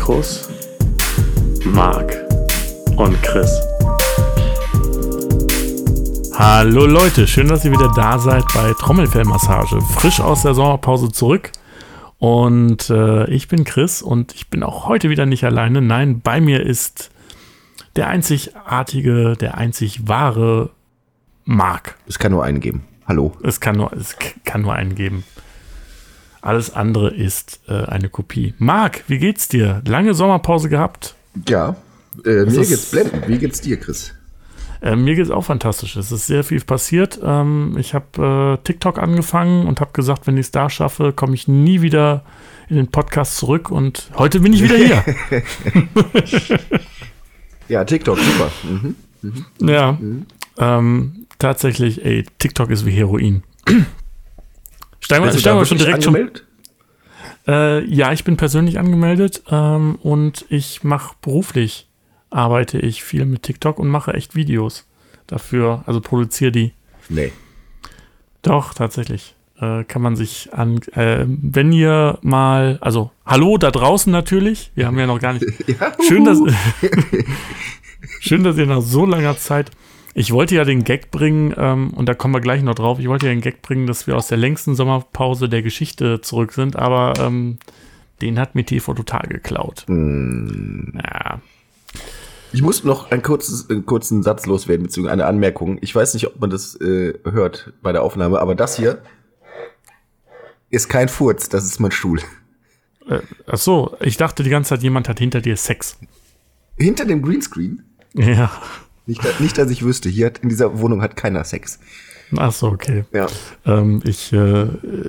Mikros Marc und Chris. Hallo Leute, schön, dass ihr wieder da seid bei Trommelfellmassage. Frisch aus der Sommerpause zurück. Und äh, ich bin Chris und ich bin auch heute wieder nicht alleine. Nein, bei mir ist der einzigartige, der einzig wahre Marc. Es kann nur einen geben. Hallo. Es kann nur, es kann nur einen geben. Alles andere ist äh, eine Kopie. Marc, wie geht's dir? Lange Sommerpause gehabt? Ja, äh, mir geht's blendend. Wie geht's dir, Chris? Äh, mir geht's auch fantastisch. Es ist sehr viel passiert. Ähm, ich habe äh, TikTok angefangen und habe gesagt, wenn ich es da schaffe, komme ich nie wieder in den Podcast zurück. Und heute bin ich wieder hier. ja, TikTok, super. Mhm. Mhm. Ja, mhm. Ähm, tatsächlich, ey, TikTok ist wie Heroin. Steigen wir, steigen wir schon direkt angemeldet? schon. Äh, ja, ich bin persönlich angemeldet ähm, und ich mache beruflich arbeite ich viel mit TikTok und mache echt Videos dafür, also produziere die. Nee. Doch, tatsächlich. Äh, kann man sich an, äh, wenn ihr mal, also hallo da draußen natürlich, wir haben ja noch gar nicht. ja, schön, dass, schön, dass ihr nach so langer Zeit, ich wollte ja den Gag bringen, ähm, und da kommen wir gleich noch drauf, ich wollte ja den Gag bringen, dass wir aus der längsten Sommerpause der Geschichte zurück sind, aber ähm, den hat mir TV total geklaut. Mm. Ja. Ich muss noch einen, kurzes, einen kurzen Satz loswerden, beziehungsweise eine Anmerkung. Ich weiß nicht, ob man das äh, hört bei der Aufnahme, aber das hier ist kein Furz, das ist mein Stuhl. Äh, ach so, ich dachte die ganze Zeit, jemand hat hinter dir Sex. Hinter dem Greenscreen? Ja. Nicht, nicht dass ich wüsste. Hier hat, in dieser Wohnung hat keiner Sex. Ach so, okay. Ja. Ähm, ich, äh,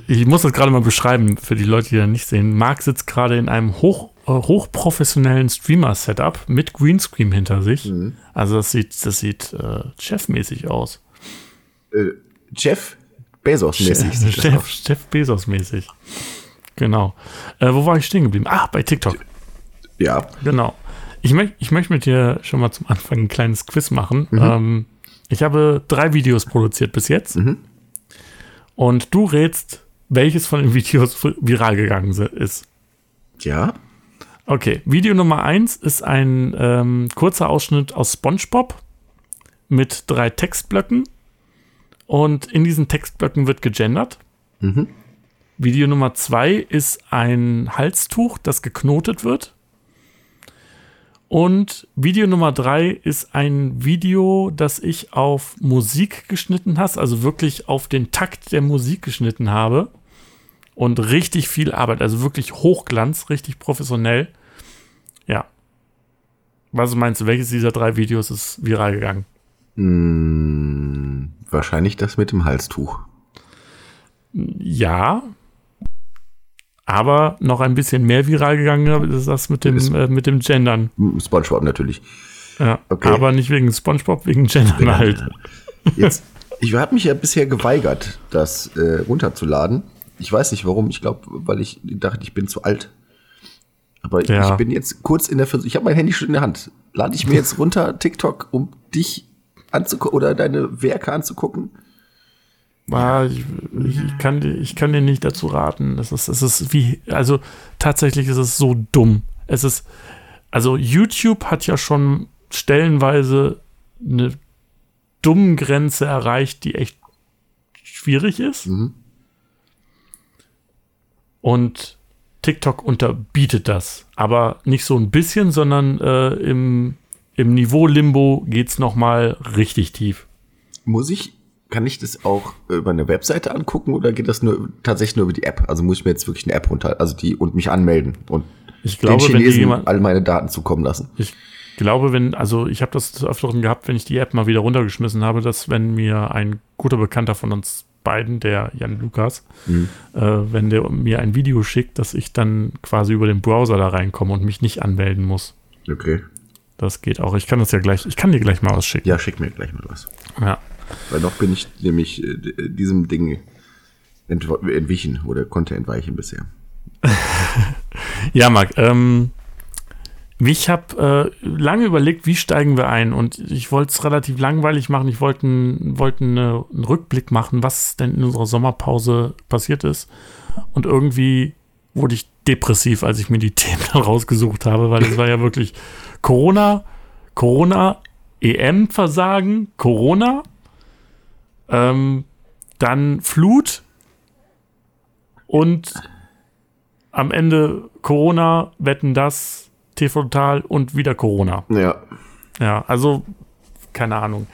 ich muss das gerade mal beschreiben für die Leute, die das nicht sehen. Marc sitzt gerade in einem hoch, äh, hochprofessionellen Streamer-Setup mit Greenscreen hinter sich. Mhm. Also das sieht, das sieht äh, Chef-mäßig aus. Äh, Jeff Bezos-mäßig. Chef, Chef, Chef Bezos-mäßig. Genau. Äh, wo war ich stehen geblieben? Ah, bei TikTok. Ja. Genau. Ich, möcht, ich möchte mit dir schon mal zum Anfang ein kleines Quiz machen. Mhm. Ähm, ich habe drei Videos produziert bis jetzt. Mhm. Und du rätst, welches von den Videos viral gegangen ist. Ja. Okay, Video Nummer eins ist ein ähm, kurzer Ausschnitt aus SpongeBob mit drei Textblöcken. Und in diesen Textblöcken wird gegendert. Mhm. Video Nummer zwei ist ein Halstuch, das geknotet wird. Und Video Nummer drei ist ein Video, das ich auf Musik geschnitten hast, also wirklich auf den Takt der Musik geschnitten habe. Und richtig viel Arbeit, also wirklich Hochglanz, richtig professionell. Ja. Was meinst du, welches dieser drei Videos ist viral gegangen? Hm, wahrscheinlich das mit dem Halstuch. Ja, aber noch ein bisschen mehr viral gegangen ist das mit dem, äh, mit dem Gendern. Spongebob natürlich. Ja, okay. aber nicht wegen Spongebob, wegen Gendern halt. Jetzt, ich habe mich ja bisher geweigert, das äh, runterzuladen. Ich weiß nicht warum. Ich glaube, weil ich dachte, ich bin zu alt. Aber ja. ich bin jetzt kurz in der Versuchung. Ich habe mein Handy schon in der Hand. Lade ich mir jetzt runter TikTok, um dich anzugucken oder deine Werke anzugucken? Ah, ich, ich, kann, ich kann dir nicht dazu raten. Es ist, es ist wie, also tatsächlich ist es so dumm. Es ist, also YouTube hat ja schon stellenweise eine dumme Grenze erreicht, die echt schwierig ist. Mhm. Und TikTok unterbietet das. Aber nicht so ein bisschen, sondern äh, im, im Niveau Limbo geht es nochmal richtig tief. Muss ich kann ich das auch über eine Webseite angucken oder geht das nur tatsächlich nur über die App? Also muss ich mir jetzt wirklich eine App runter, also die und mich anmelden und ich glaube, den Chinesen jemand, all meine Daten zukommen lassen. Ich glaube, wenn, also ich habe das öfteren gehabt, wenn ich die App mal wieder runtergeschmissen habe, dass wenn mir ein guter Bekannter von uns beiden, der Jan Lukas, mhm. äh, wenn der mir ein Video schickt, dass ich dann quasi über den Browser da reinkomme und mich nicht anmelden muss. Okay. Das geht auch. Ich kann das ja gleich, ich kann dir gleich mal was schicken. Ja, schick mir gleich mal was. Ja. Weil noch bin ich nämlich äh, diesem Ding entwichen oder konnte entweichen bisher. ja, Marc, ähm, ich habe äh, lange überlegt, wie steigen wir ein und ich wollte es relativ langweilig machen. Ich wollte wollt eine, einen Rückblick machen, was denn in unserer Sommerpause passiert ist. Und irgendwie wurde ich depressiv, als ich mir die Themen rausgesucht habe, weil es war ja wirklich Corona, Corona, EM-Versagen, Corona, ähm, dann Flut und am Ende Corona, wetten das, TV Total und wieder Corona. Ja. Ja, also keine Ahnung.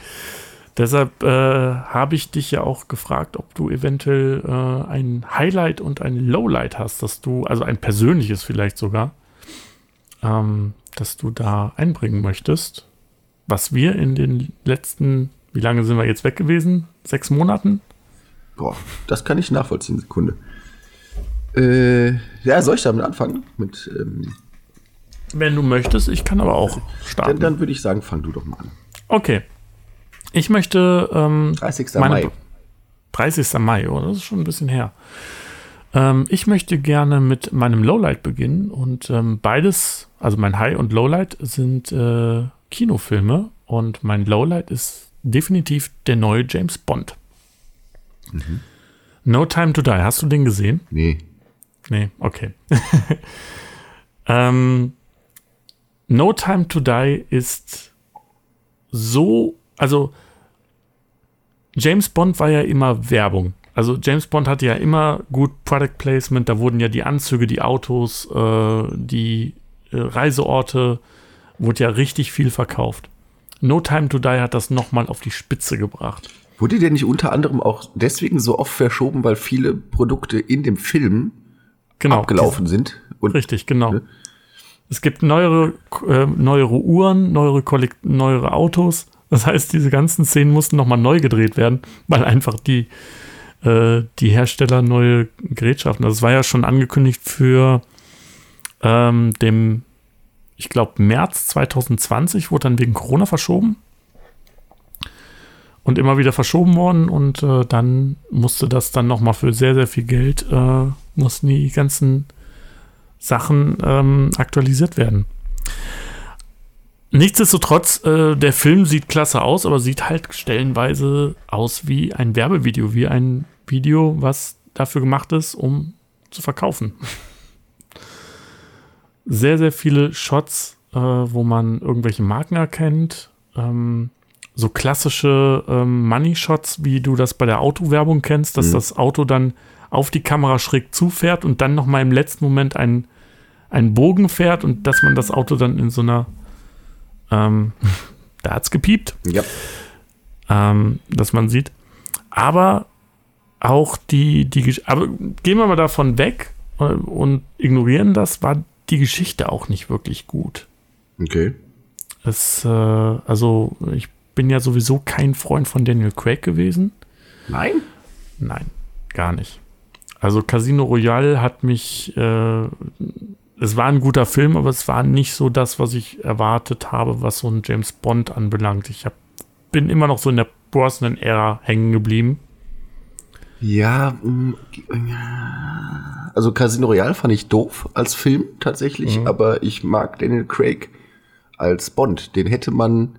Deshalb äh, habe ich dich ja auch gefragt, ob du eventuell äh, ein Highlight und ein Lowlight hast, dass du, also ein persönliches vielleicht sogar, ähm, dass du da einbringen möchtest, was wir in den letzten, wie lange sind wir jetzt weg gewesen? Sechs Monaten? Boah, das kann ich nachvollziehen, Sekunde. Äh, ja, soll ich damit anfangen? Mit ähm, wenn du möchtest, ich kann aber auch starten. Dann, dann würde ich sagen, fang du doch mal an. Okay. Ich möchte. Ähm, 30. Mai. 30. Mai, oh, das ist schon ein bisschen her. Ähm, ich möchte gerne mit meinem Lowlight beginnen und ähm, beides, also mein High und Lowlight, sind äh, Kinofilme und mein Lowlight ist definitiv der neue James Bond. Mhm. No Time to Die. Hast du den gesehen? Nee. Nee, okay. ähm, No Time to Die ist so, also James Bond war ja immer Werbung. Also James Bond hatte ja immer gut Product Placement, da wurden ja die Anzüge, die Autos, äh, die äh, Reiseorte, wurde ja richtig viel verkauft. No Time to Die hat das nochmal auf die Spitze gebracht. Wurde der nicht unter anderem auch deswegen so oft verschoben, weil viele Produkte in dem Film genau, abgelaufen sind? Und, richtig, genau. Ne? Es gibt neuere, äh, neuere Uhren, neuere, Kollekt neuere Autos. Das heißt, diese ganzen Szenen mussten nochmal neu gedreht werden, weil einfach die, äh, die Hersteller neue Gerätschaften. Das war ja schon angekündigt für ähm, dem, ich glaube, März 2020, wurde dann wegen Corona verschoben. Und immer wieder verschoben worden und äh, dann musste das dann nochmal für sehr, sehr viel Geld, äh, mussten die ganzen Sachen ähm, aktualisiert werden. Nichtsdestotrotz, äh, der Film sieht klasse aus, aber sieht halt stellenweise aus wie ein Werbevideo, wie ein Video, was dafür gemacht ist, um zu verkaufen. sehr, sehr viele Shots, äh, wo man irgendwelche Marken erkennt. Ähm, so klassische ähm, Money-Shots, wie du das bei der Autowerbung kennst, dass mhm. das Auto dann auf die Kamera schräg zufährt und dann nochmal im letzten Moment einen, einen Bogen fährt und dass man das Auto dann in so einer ähm, da hat's gepiept. Ja. Ähm, dass man sieht. Aber auch die, die, aber gehen wir mal davon weg äh, und ignorieren das, war die Geschichte auch nicht wirklich gut. Okay. Es, äh, also ich bin ja sowieso kein Freund von Daniel Craig gewesen. Nein? Nein, gar nicht. Also Casino Royale hat mich, äh, es war ein guter Film, aber es war nicht so das, was ich erwartet habe, was so ein James Bond anbelangt. Ich hab, bin immer noch so in der Brosnan-Ära hängen geblieben. Ja, mm, also Casino Royale fand ich doof als Film tatsächlich, mhm. aber ich mag Daniel Craig als Bond. Den hätte man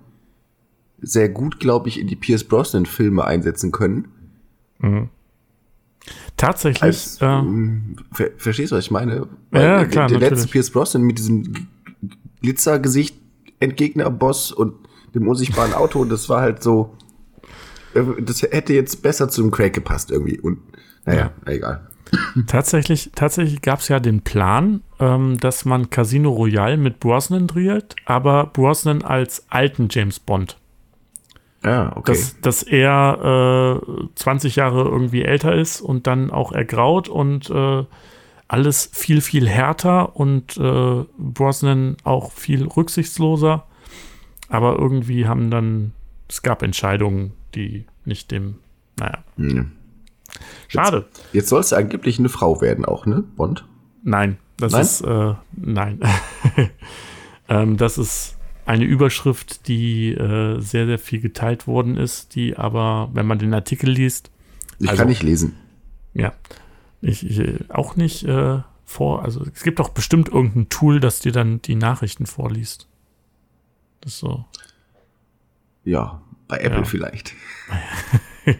sehr gut, glaube ich, in die Pierce Brosnan Filme einsetzen können. Mhm. Tatsächlich. Als, äh, ähm, ver verstehst du, was ich meine? Weil ja, klar. Der, der letzte Pierce Brosnan mit diesem Glitzergesicht, Entgegner-Boss und dem unsichtbaren Auto, das war halt so. Äh, das hätte jetzt besser zu dem Craig gepasst irgendwie. Und naja, ja. egal. Tatsächlich, tatsächlich gab es ja den Plan, ähm, dass man Casino Royale mit Brosnan dreht, aber Brosnan als alten James Bond. Ja, okay. Dass, dass er äh, 20 Jahre irgendwie älter ist und dann auch ergraut und äh, alles viel, viel härter und äh, Brosnan auch viel rücksichtsloser. Aber irgendwie haben dann, es gab Entscheidungen, die nicht dem, naja. Hm. Schade. Jetzt, jetzt soll es angeblich eine Frau werden auch, ne? Bond? Nein, das nein? ist, äh, nein. ähm, das ist eine Überschrift, die äh, sehr, sehr viel geteilt worden ist, die aber, wenn man den Artikel liest. Ich also, kann nicht lesen. Ja. Ich, ich auch nicht. Äh, vor, also es gibt doch bestimmt irgendein Tool, das dir dann die Nachrichten vorliest. Das ist so. Ja, bei Apple ja. vielleicht.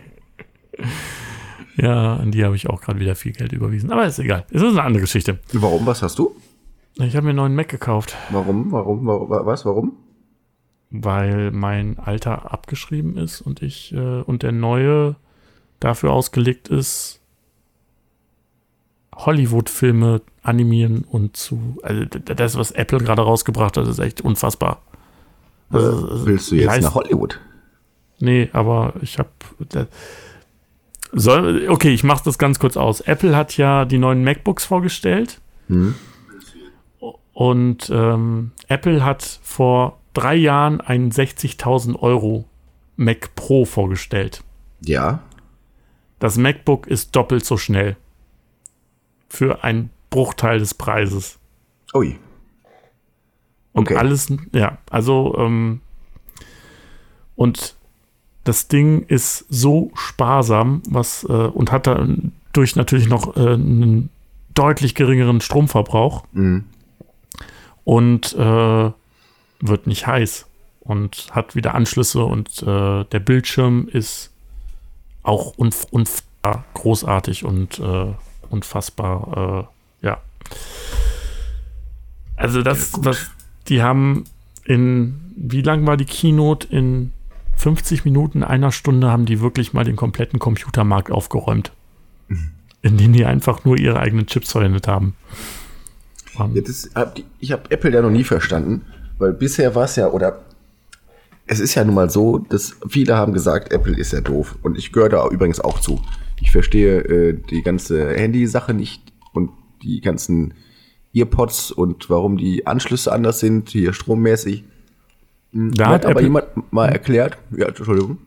ja, an die habe ich auch gerade wieder viel Geld überwiesen. Aber ist egal. Es ist eine andere Geschichte. Warum? Was hast du? Ich habe mir einen neuen Mac gekauft. Warum? Warum? warum was? Warum? Weil mein alter abgeschrieben ist und ich äh, und der neue dafür ausgelegt ist, Hollywood-Filme animieren und zu. Also das, was Apple gerade rausgebracht hat, ist echt unfassbar. Also, Willst du jetzt nach Hollywood? Nee, aber ich habe. Soll, okay, ich mache das ganz kurz aus. Apple hat ja die neuen MacBooks vorgestellt. Hm. Und ähm, Apple hat vor drei Jahren einen 60.000 Euro Mac Pro vorgestellt. Ja. Das MacBook ist doppelt so schnell. Für einen Bruchteil des Preises. Ui. Und okay. alles, ja, also, ähm, und das Ding ist so sparsam, was, äh, und hat dadurch natürlich noch äh, einen deutlich geringeren Stromverbrauch. Mhm. Und äh, wird nicht heiß und hat wieder Anschlüsse und äh, der Bildschirm ist auch unf unfassbar großartig und äh, unfassbar, äh, ja. Also das, ja, was die haben in, wie lang war die Keynote? In 50 Minuten, einer Stunde haben die wirklich mal den kompletten Computermarkt aufgeräumt. Mhm. In denen die einfach nur ihre eigenen Chips verwendet haben. Ja, das, ich habe Apple ja noch nie verstanden, weil bisher war es ja, oder es ist ja nun mal so, dass viele haben gesagt, Apple ist ja doof. Und ich gehöre da übrigens auch zu. Ich verstehe äh, die ganze Handy-Sache nicht und die ganzen Earpods und warum die Anschlüsse anders sind, hier strommäßig. Da hat, hat aber Apple, jemand mal erklärt, ja, Entschuldigung.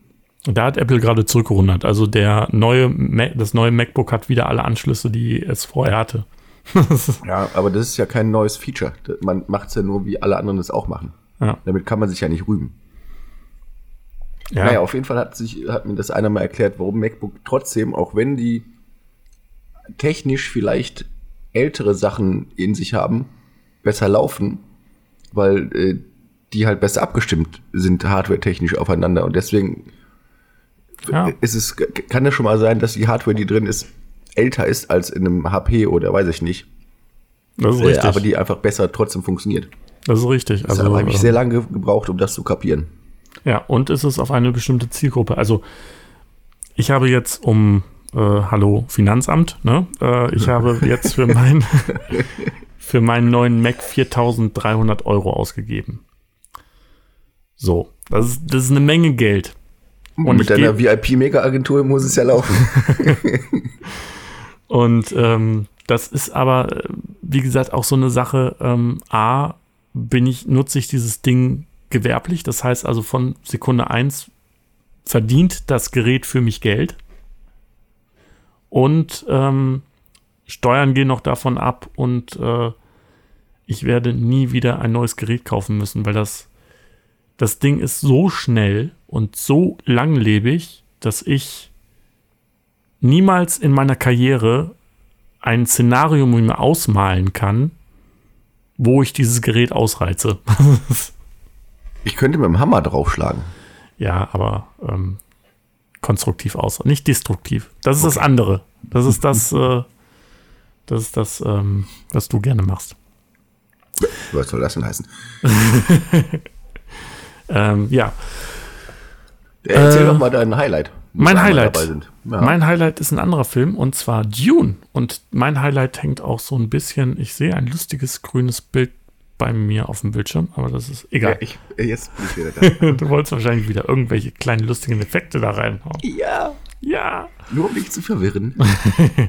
Da hat Apple gerade zurückgerudert. Also der neue, das neue MacBook hat wieder alle Anschlüsse, die es vorher hatte. ja, aber das ist ja kein neues Feature. Man macht es ja nur, wie alle anderen es auch machen. Ja. Damit kann man sich ja nicht rühmen. Ja. Naja, auf jeden Fall hat, sich, hat mir das einer mal erklärt, warum MacBook trotzdem, auch wenn die technisch vielleicht ältere Sachen in sich haben, besser laufen, weil äh, die halt besser abgestimmt sind, hardware-technisch aufeinander. Und deswegen ja. ist es, kann es schon mal sein, dass die Hardware, die drin ist, älter ist als in einem HP oder weiß ich nicht. Das ist äh, richtig. Aber die einfach besser trotzdem funktioniert. Das ist richtig. Also habe ich äh, sehr lange gebraucht, um das zu kapieren. Ja, und ist es auf eine bestimmte Zielgruppe. Also ich habe jetzt um äh, Hallo Finanzamt, ne? Äh, ich habe jetzt für, mein, für meinen neuen Mac 4300 Euro ausgegeben. So, das ist, das ist eine Menge Geld. Und mit deiner VIP-Mega-Agentur muss es ja laufen. Und ähm, das ist aber, wie gesagt, auch so eine Sache. Ähm, A, bin ich, nutze ich dieses Ding gewerblich. Das heißt also von Sekunde 1 verdient das Gerät für mich Geld. Und ähm, Steuern gehen noch davon ab und äh, ich werde nie wieder ein neues Gerät kaufen müssen, weil das, das Ding ist so schnell und so langlebig, dass ich niemals in meiner Karriere ein Szenario mit mir ausmalen kann, wo ich dieses Gerät ausreize. ich könnte mit dem Hammer draufschlagen. Ja, aber ähm, konstruktiv aus, nicht destruktiv. Das ist okay. das andere. Das ist das, äh, das ist das, ähm, was du gerne machst. Was soll das denn heißen? ähm, ja. Erzähl äh, doch mal dein Highlight. Mein Highlight. Ja. Mein Highlight ist ein anderer Film und zwar Dune. Und mein Highlight hängt auch so ein bisschen. Ich sehe ein lustiges grünes Bild bei mir auf dem Bildschirm, aber das ist egal. Ja, ich, jetzt bin ich wieder da. du wolltest wahrscheinlich wieder irgendwelche kleinen lustigen Effekte da reinhauen. Ja. Ja. Nur um dich zu verwirren.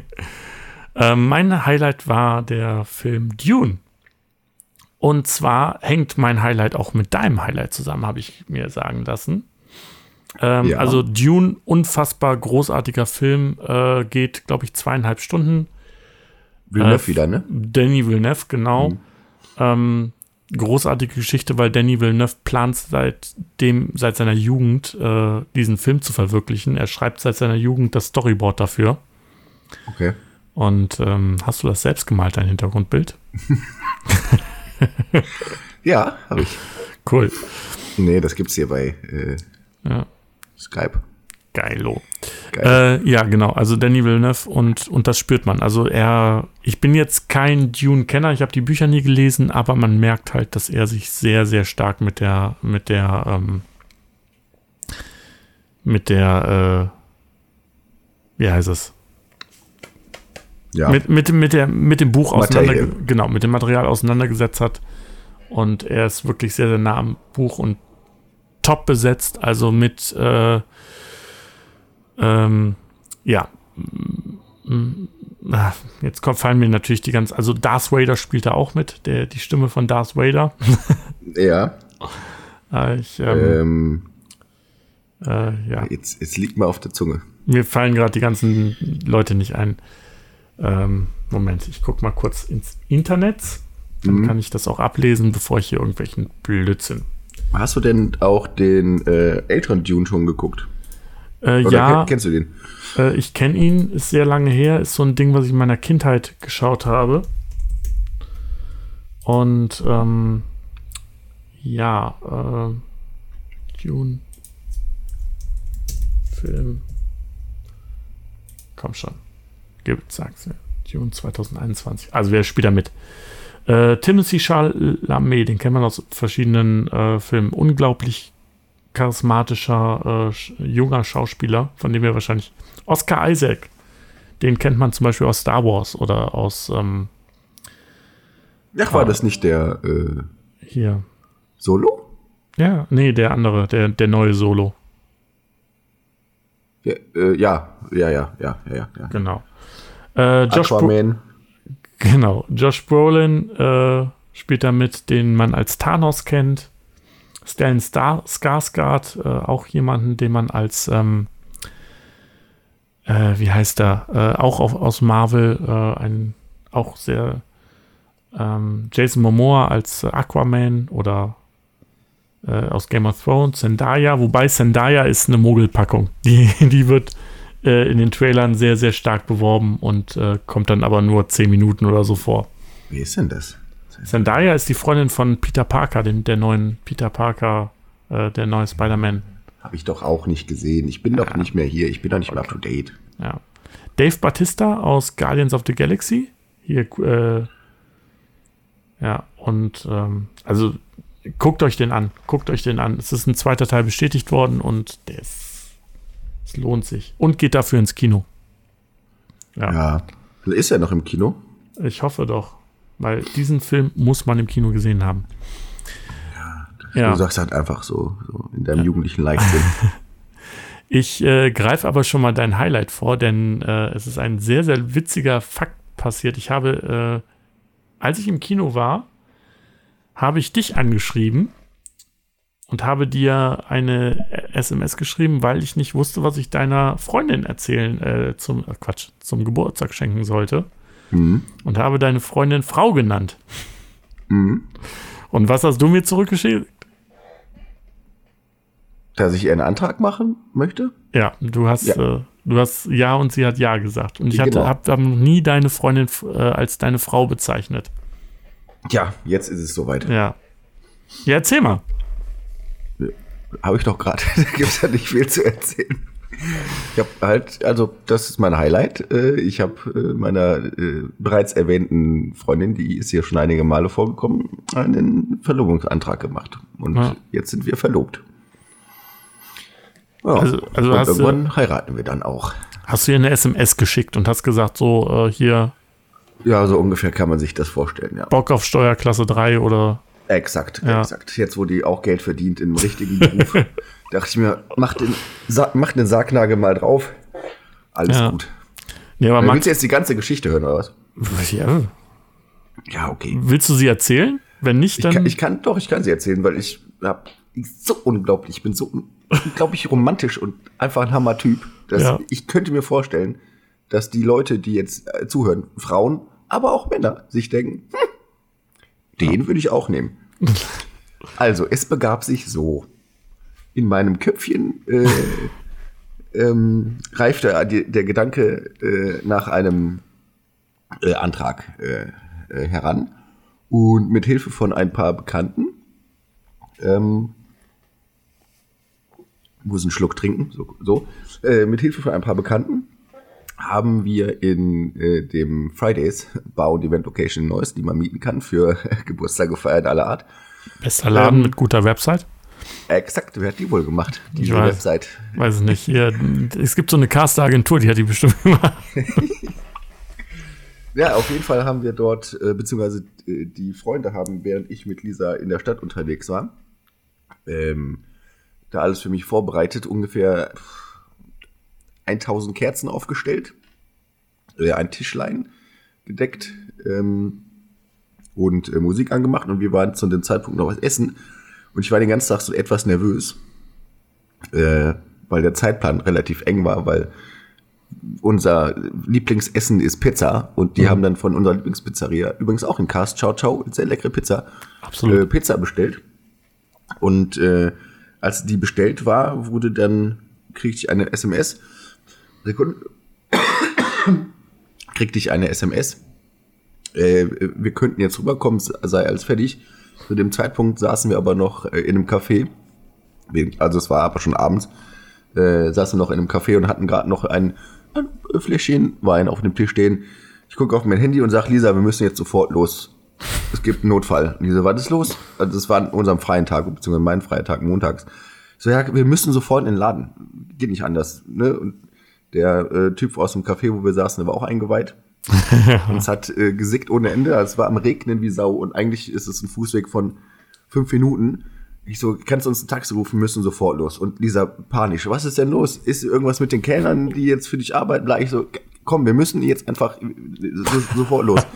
äh, mein Highlight war der Film Dune. Und zwar hängt mein Highlight auch mit deinem Highlight zusammen, habe ich mir sagen lassen. Ähm, ja. Also Dune, unfassbar großartiger Film, äh, geht, glaube ich, zweieinhalb Stunden. Villeneuve äh, wieder, ne? Danny Villeneuve, genau. Mhm. Ähm, großartige Geschichte, weil Danny Villeneuve plant seitdem, seit seiner Jugend äh, diesen Film zu verwirklichen. Er schreibt seit seiner Jugend das Storyboard dafür. Okay. Und ähm, hast du das selbst gemalt, dein Hintergrundbild? ja, habe ich. Cool. Nee, das gibt's hier bei äh, ja. Skype. Geilo. Geil. Äh, ja, genau. Also Danny Villeneuve und, und das spürt man. Also er, ich bin jetzt kein Dune-Kenner, ich habe die Bücher nie gelesen, aber man merkt halt, dass er sich sehr, sehr stark mit der, mit der, ähm, mit der, äh, wie heißt es? Ja. Mit, mit, mit, der, mit dem Buch auseinander, genau, mit dem Material auseinandergesetzt hat. Und er ist wirklich sehr, sehr nah am Buch und top besetzt, also mit äh, ähm, ja. Jetzt kommt, fallen mir natürlich die ganz. Also Darth Vader spielt da auch mit, der, die Stimme von Darth Vader. ja. Äh, ich, ähm, ähm, äh, ja. Jetzt, jetzt liegt mir auf der Zunge. Mir fallen gerade die ganzen Leute nicht ein. Ähm, Moment, ich gucke mal kurz ins Internet. Dann mhm. kann ich das auch ablesen, bevor ich hier irgendwelchen Blödsinn. Hast du denn auch den äh, älteren Dune schon geguckt? Äh, ja. Kennst du den? Äh, ich kenne ihn, ist sehr lange her, ist so ein Ding, was ich in meiner Kindheit geschaut habe. Und ähm, ja, äh, Dune Film. Komm schon. Gib, sag's mir. Dune 2021. Also wer spielt da mit? Äh, Timothy Chalamet, den kennt man aus verschiedenen äh, Filmen. Unglaublich charismatischer äh, junger Schauspieler, von dem wir wahrscheinlich Oscar Isaac, den kennt man zum Beispiel aus Star Wars oder aus ähm, Ach, war das nicht der äh, hier Solo? Ja, nee, der andere, der, der neue Solo. Ja, äh, ja, ja, ja, ja, ja, ja. Genau. Äh, Josh Aquaman. genau, Josh Brolin äh, spielt damit, den man als Thanos kennt. Stellan Star Skarsgård, äh, auch jemanden, den man als, ähm, äh, wie heißt er, äh, auch auf, aus Marvel, äh, ein auch sehr ähm, Jason Momoa als Aquaman oder äh, aus Game of Thrones, Zendaya, wobei Zendaya ist eine Mogelpackung. Die, die wird äh, in den Trailern sehr, sehr stark beworben und kommt dann aber nur 10 Minuten oder so vor. Wie ist denn das? Zendaya ist die Freundin von Peter Parker, dem, der neuen Peter Parker, äh, der neue Spider-Man. Habe ich doch auch nicht gesehen. Ich bin ja. doch nicht mehr hier. Ich bin doch nicht okay. mehr up to date. Ja. Dave Batista aus Guardians of the Galaxy. Hier, äh, ja, und ähm, also guckt euch den an. Guckt euch den an. Es ist ein zweiter Teil bestätigt worden und ist, es lohnt sich. Und geht dafür ins Kino. Ja. ja. Ist er noch im Kino? Ich hoffe doch. Weil diesen Film muss man im Kino gesehen haben. Ja, ja. du sagst halt einfach so, so in deinem ja. jugendlichen Leichtsinn. ich äh, greife aber schon mal dein Highlight vor, denn äh, es ist ein sehr, sehr witziger Fakt passiert. Ich habe, äh, als ich im Kino war, habe ich dich angeschrieben und habe dir eine SMS geschrieben, weil ich nicht wusste, was ich deiner Freundin erzählen, äh, zum, äh, Quatsch, zum Geburtstag schenken sollte mhm. und habe deine Freundin Frau genannt. Mhm. Und was hast du mir zurückgeschickt? Dass ich ihr einen Antrag machen möchte? Ja, du hast, ja. Äh, du hast ja und sie hat ja gesagt. Und ich genau. habe hab noch nie deine Freundin äh, als deine Frau bezeichnet. Ja, jetzt ist es soweit. Ja. Ja, erzähl mal. Habe ich doch gerade. da gibt es ja nicht viel zu erzählen. Ich habe halt, also das ist mein Highlight. Äh, ich habe äh, meiner äh, bereits erwähnten Freundin, die ist hier schon einige Male vorgekommen, einen Verlobungsantrag gemacht. Und ja. jetzt sind wir verlobt. Ja, also, also und irgendwann du, heiraten wir dann auch. Hast du ihr eine SMS geschickt und hast gesagt, so hier. Ja, so ungefähr kann man sich das vorstellen, ja. Bock auf Steuerklasse 3 oder. Exakt, ja. exakt. Jetzt, wo die auch Geld verdient im richtigen Beruf. dachte ich mir, mach den, Sa mach den Sargnagel mal drauf. Alles ja. gut. Nee, aber Willst du jetzt die ganze Geschichte hören, oder was? Ja. Ja, okay. Willst du sie erzählen? Wenn nicht, dann. Ich kann, ich kann doch, ich kann sie erzählen, weil ich hab so unglaublich, ich bin so unglaublich romantisch und einfach ein Hammer-Typ. Ja. Ich könnte mir vorstellen, dass die Leute, die jetzt äh, zuhören, Frauen, aber auch Männer, sich denken, hm, den würde ich auch nehmen. also, es begab sich so in meinem Köpfchen äh, ähm, reifte der, der Gedanke äh, nach einem äh, Antrag äh, äh, heran. Und mit Hilfe von ein paar Bekannten ähm, muss einen Schluck trinken, so, so äh, mit Hilfe von ein paar Bekannten haben wir in äh, dem Fridays Bar und Event Location in Neuss, die man mieten kann für Geburtstage feiern aller Art. Bester Laden ähm, mit guter Website. Exakt, wer hat die wohl gemacht? Die weiß, Website. Weiß ich nicht. Hier, es gibt so eine Caster-Agentur, die hat die bestimmt gemacht. ja, auf jeden Fall haben wir dort, äh, beziehungsweise äh, die Freunde haben, während ich mit Lisa in der Stadt unterwegs war, ähm, da alles für mich vorbereitet, ungefähr 1000 Kerzen aufgestellt, äh, ein Tischlein gedeckt ähm, und äh, Musik angemacht und wir waren zu dem Zeitpunkt noch was essen und ich war den ganzen Tag so etwas nervös, äh, weil der Zeitplan relativ eng war, weil unser Lieblingsessen ist Pizza und die mhm. haben dann von unserer Lieblingspizzeria, übrigens auch in Cast, ciao, ciao, sehr leckere Pizza. Äh, Pizza bestellt. Und äh, als die bestellt war, wurde dann, kriegte ich eine SMS. Sekunde. kriegte ich eine SMS. Äh, wir könnten jetzt rüberkommen, sei alles fertig. Zu dem Zeitpunkt saßen wir aber noch äh, in einem Café. Also es war aber schon abends. Äh, saßen noch in einem Café und hatten gerade noch ein, ein Fläschchen Wein auf dem Tisch stehen. Ich gucke auf mein Handy und sage, Lisa, wir müssen jetzt sofort los. Es gibt einen Notfall. Und Lisa, was ist los? Also das war an unserem freien Tag, beziehungsweise mein freier Tag montags. So, ja, wir müssen sofort in den Laden. Geht nicht anders. Ne? Und der äh, Typ aus dem Café, wo wir saßen, der war auch eingeweiht. und es hat äh, gesickt ohne Ende. Also es war am Regnen wie Sau und eigentlich ist es ein Fußweg von fünf Minuten. Ich so, kannst du uns ein Taxi rufen, müssen sofort los. Und Lisa panisch, was ist denn los? Ist irgendwas mit den Kellnern, die jetzt für dich arbeiten? Bleib ich so, komm, wir müssen jetzt einfach so, sofort los.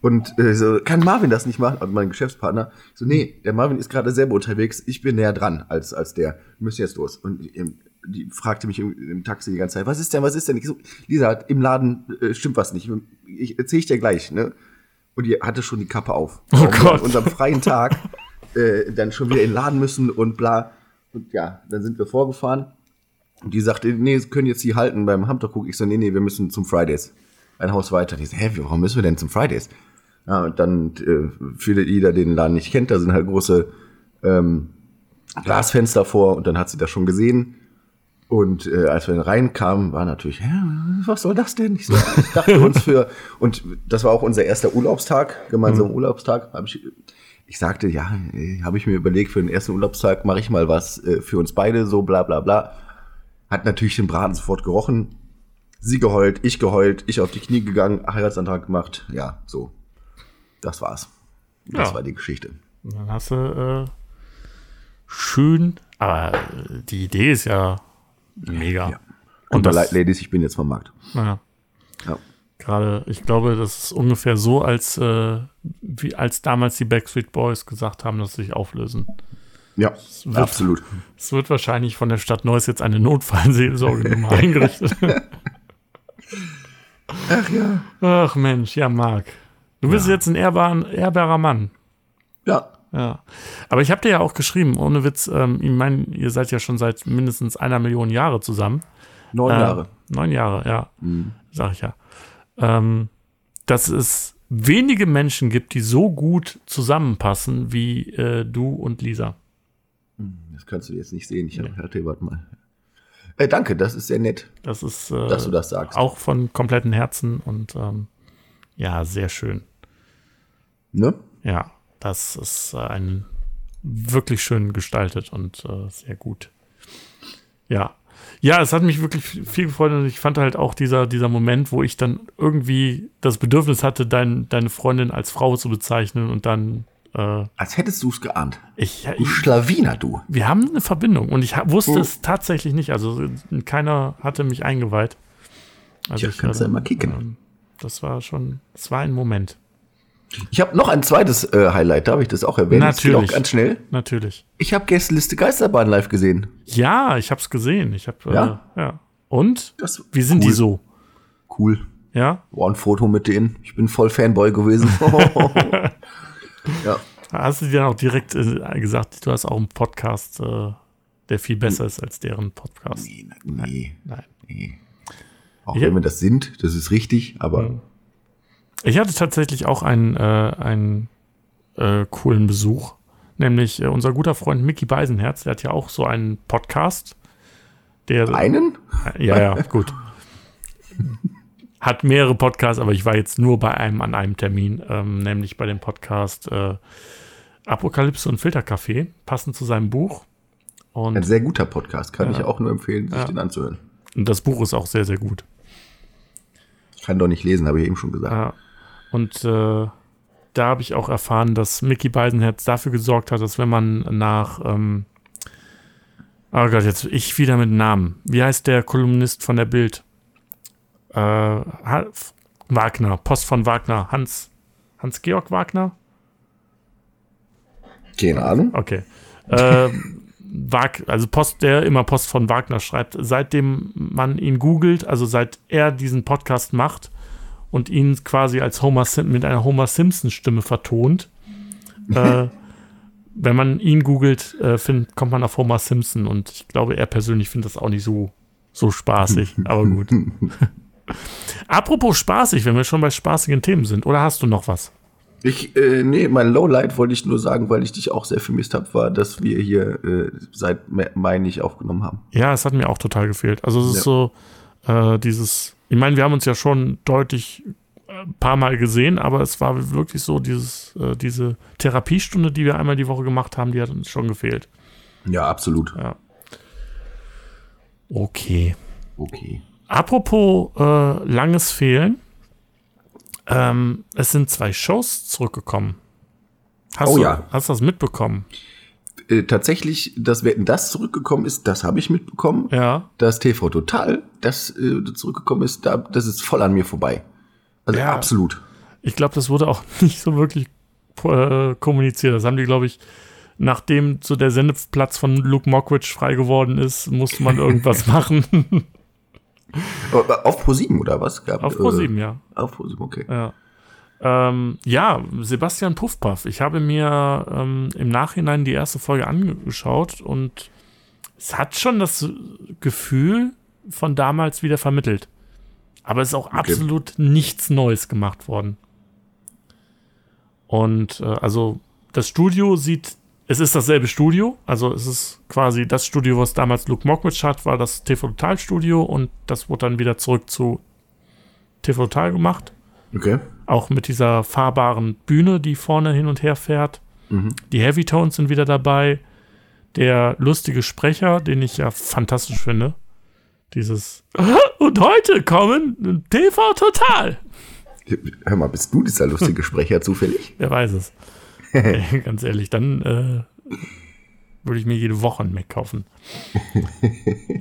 Und äh, so, kann Marvin das nicht machen? Also mein Geschäftspartner. So, nee, der Marvin ist gerade selber unterwegs. Ich bin näher dran als, als der. Wir müssen jetzt los. Und ähm, die fragte mich im, im, Taxi die ganze Zeit, was ist denn, was ist denn? Ich so, Lisa, im Laden äh, stimmt was nicht. Ich erzähle ich dir gleich, ne? Und die hatte schon die Kappe auf. Oh und Gott. An unserem freien Tag äh, dann schon wieder in den Laden müssen und bla. Und ja, dann sind wir vorgefahren. Und die sagte, nee, sie können jetzt die halten beim Hamtercook. Ich so, nee, nee, wir müssen zum Fridays. Ein Haus weiter. Die so, hä, warum müssen wir denn zum Fridays? Ja, und dann, äh, die da den Laden nicht kennt, da sind halt große ähm, Glasfenster vor und dann hat sie das schon gesehen. Und äh, als wir dann reinkamen, war natürlich, hä, was soll das denn? Ich, so, ich dachte uns für, und das war auch unser erster Urlaubstag, gemeinsamer mhm. Urlaubstag, habe ich, ich sagte, ja, äh, habe ich mir überlegt, für den ersten Urlaubstag mache ich mal was äh, für uns beide, so bla bla bla. Hat natürlich den Braten sofort gerochen. Sie geheult, ich geheult, ich auf die Knie gegangen, Heiratsantrag gemacht, ja, so. Das war's. Das ja. war die Geschichte. Dann hast du äh, schön, aber die Idee ist ja mega. Ja. Und das, Light Ladies, ich bin jetzt vom Markt. Ja. ja. Gerade, ich glaube, das ist ungefähr so, als, äh, wie, als damals die Backstreet Boys gesagt haben, dass sie sich auflösen. Ja, wird, absolut. Es wird wahrscheinlich von der Stadt Neuss jetzt eine Notfallseelsorge eingerichtet. Ach ja. Ach Mensch, ja, Marc. Du bist ja. jetzt ein ehrbar, ehrbarer Mann. Ja. Ja. Aber ich habe dir ja auch geschrieben, ohne Witz, ähm, ich meine, ihr seid ja schon seit mindestens einer Million Jahre zusammen. Neun äh, Jahre. Neun Jahre, ja. Mhm. Sag ich ja. Ähm, dass es wenige Menschen gibt, die so gut zusammenpassen wie äh, du und Lisa. Hm, das kannst du jetzt nicht sehen. Ich nee. hatte, warte mal. Äh, danke, das ist sehr nett. Das ist, äh, dass du das sagst. Auch von kompletten Herzen und ähm, ja, sehr schön. Ne? Ja, das ist äh, ein wirklich schön gestaltet und äh, sehr gut. Ja. Ja, es hat mich wirklich viel gefreut und ich fand halt auch dieser, dieser Moment, wo ich dann irgendwie das Bedürfnis hatte, dein, deine Freundin als Frau zu bezeichnen und dann. Äh, als hättest du es geahnt. Ich, du ich, Schlawiner, du. Wir haben eine Verbindung und ich wusste oh. es tatsächlich nicht. Also keiner hatte mich eingeweiht. Also Tja, ich, kannst du ja mal kicken. Ähm, das war schon, es war ein Moment. Ich habe noch ein zweites äh, Highlight, darf ich das auch erwähnen? Natürlich. Auch ganz schnell. Natürlich. Ich habe Gästeliste Geisterbahn live gesehen. Ja, ich habe es gesehen. Ich habe ja. Äh, ja. Und? Das Wie sind cool. die so? Cool. Ja. War ein Foto mit denen. Ich bin voll Fanboy gewesen. ja. Hast du dir auch direkt äh, gesagt, du hast auch einen Podcast, äh, der viel besser ist als deren Podcast? Nee, nee. Nein. nee. Auch ich wenn wir das sind, das ist richtig, aber. Mhm. Ich hatte tatsächlich auch einen, äh, einen äh, coolen Besuch, nämlich äh, unser guter Freund Mickey Beisenherz, der hat ja auch so einen Podcast. Der, einen? Ja, ja, gut. Hat mehrere Podcasts, aber ich war jetzt nur bei einem an einem Termin, ähm, nämlich bei dem Podcast äh, Apokalypse und Filterkaffee, passend zu seinem Buch. Und, Ein sehr guter Podcast, kann ja, ich auch nur empfehlen, sich ja. den anzuhören. Und das Buch ist auch sehr, sehr gut. Ich kann doch nicht lesen, habe ich eben schon gesagt. Ja. Und äh, da habe ich auch erfahren, dass Mickey Beisenherz dafür gesorgt hat, dass wenn man nach, ähm, oh Gott, jetzt ich wieder mit Namen. Wie heißt der Kolumnist von der Bild? Äh, Wagner, Post von Wagner, Hans, Hans-Georg Wagner? Keine Ahnung. Okay. Äh, Wag, also Post, der immer Post von Wagner schreibt, seitdem man ihn googelt, also seit er diesen Podcast macht und ihn quasi als Homer Sim mit einer Homer Simpson Stimme vertont, äh, wenn man ihn googelt, äh, find, kommt man auf Homer Simpson und ich glaube, er persönlich findet das auch nicht so, so spaßig, aber gut. Apropos spaßig, wenn wir schon bei spaßigen Themen sind, oder hast du noch was? Ich, äh, nee, mein Lowlight wollte ich nur sagen, weil ich dich auch sehr vermisst habe, war, dass wir hier äh, seit Mai nicht aufgenommen haben. Ja, es hat mir auch total gefehlt. Also es ist so äh, dieses, ich meine, wir haben uns ja schon deutlich ein äh, paar Mal gesehen, aber es war wirklich so dieses, äh, diese Therapiestunde, die wir einmal die Woche gemacht haben, die hat uns schon gefehlt. Ja, absolut. Ja. Okay. Okay. Apropos äh, langes Fehlen. Ähm, es sind zwei Shows zurückgekommen. Hast oh du, ja. Hast du das mitbekommen? Äh, tatsächlich, dass Wetten das zurückgekommen ist, das habe ich mitbekommen. Ja. Das TV Total, das äh, zurückgekommen ist, da, das ist voll an mir vorbei. Also ja. absolut. Ich glaube, das wurde auch nicht so wirklich äh, kommuniziert. Das haben die, glaube ich, nachdem so der Sendeplatz von Luke Mockridge frei geworden ist, musste man irgendwas machen. Auf Pro7 oder was? Gab, auf Pro7, äh, ja. Auf Pro7, okay. Ja. Ähm, ja, Sebastian Puffpaff. Ich habe mir ähm, im Nachhinein die erste Folge angeschaut und es hat schon das Gefühl von damals wieder vermittelt. Aber es ist auch okay. absolut nichts Neues gemacht worden. Und äh, also das Studio sieht es ist dasselbe Studio, also es ist quasi das Studio, was damals Luke Mockridge hat, war das TV Total Studio und das wurde dann wieder zurück zu TV Total gemacht. Okay. Auch mit dieser fahrbaren Bühne, die vorne hin und her fährt. Mhm. Die Heavy Tones sind wieder dabei. Der lustige Sprecher, den ich ja fantastisch finde. Dieses Und heute kommen TV Total. Hör mal, bist du dieser lustige Sprecher zufällig? Wer weiß es. Ey, ganz ehrlich, dann äh, würde ich mir jede Woche einen Mac kaufen.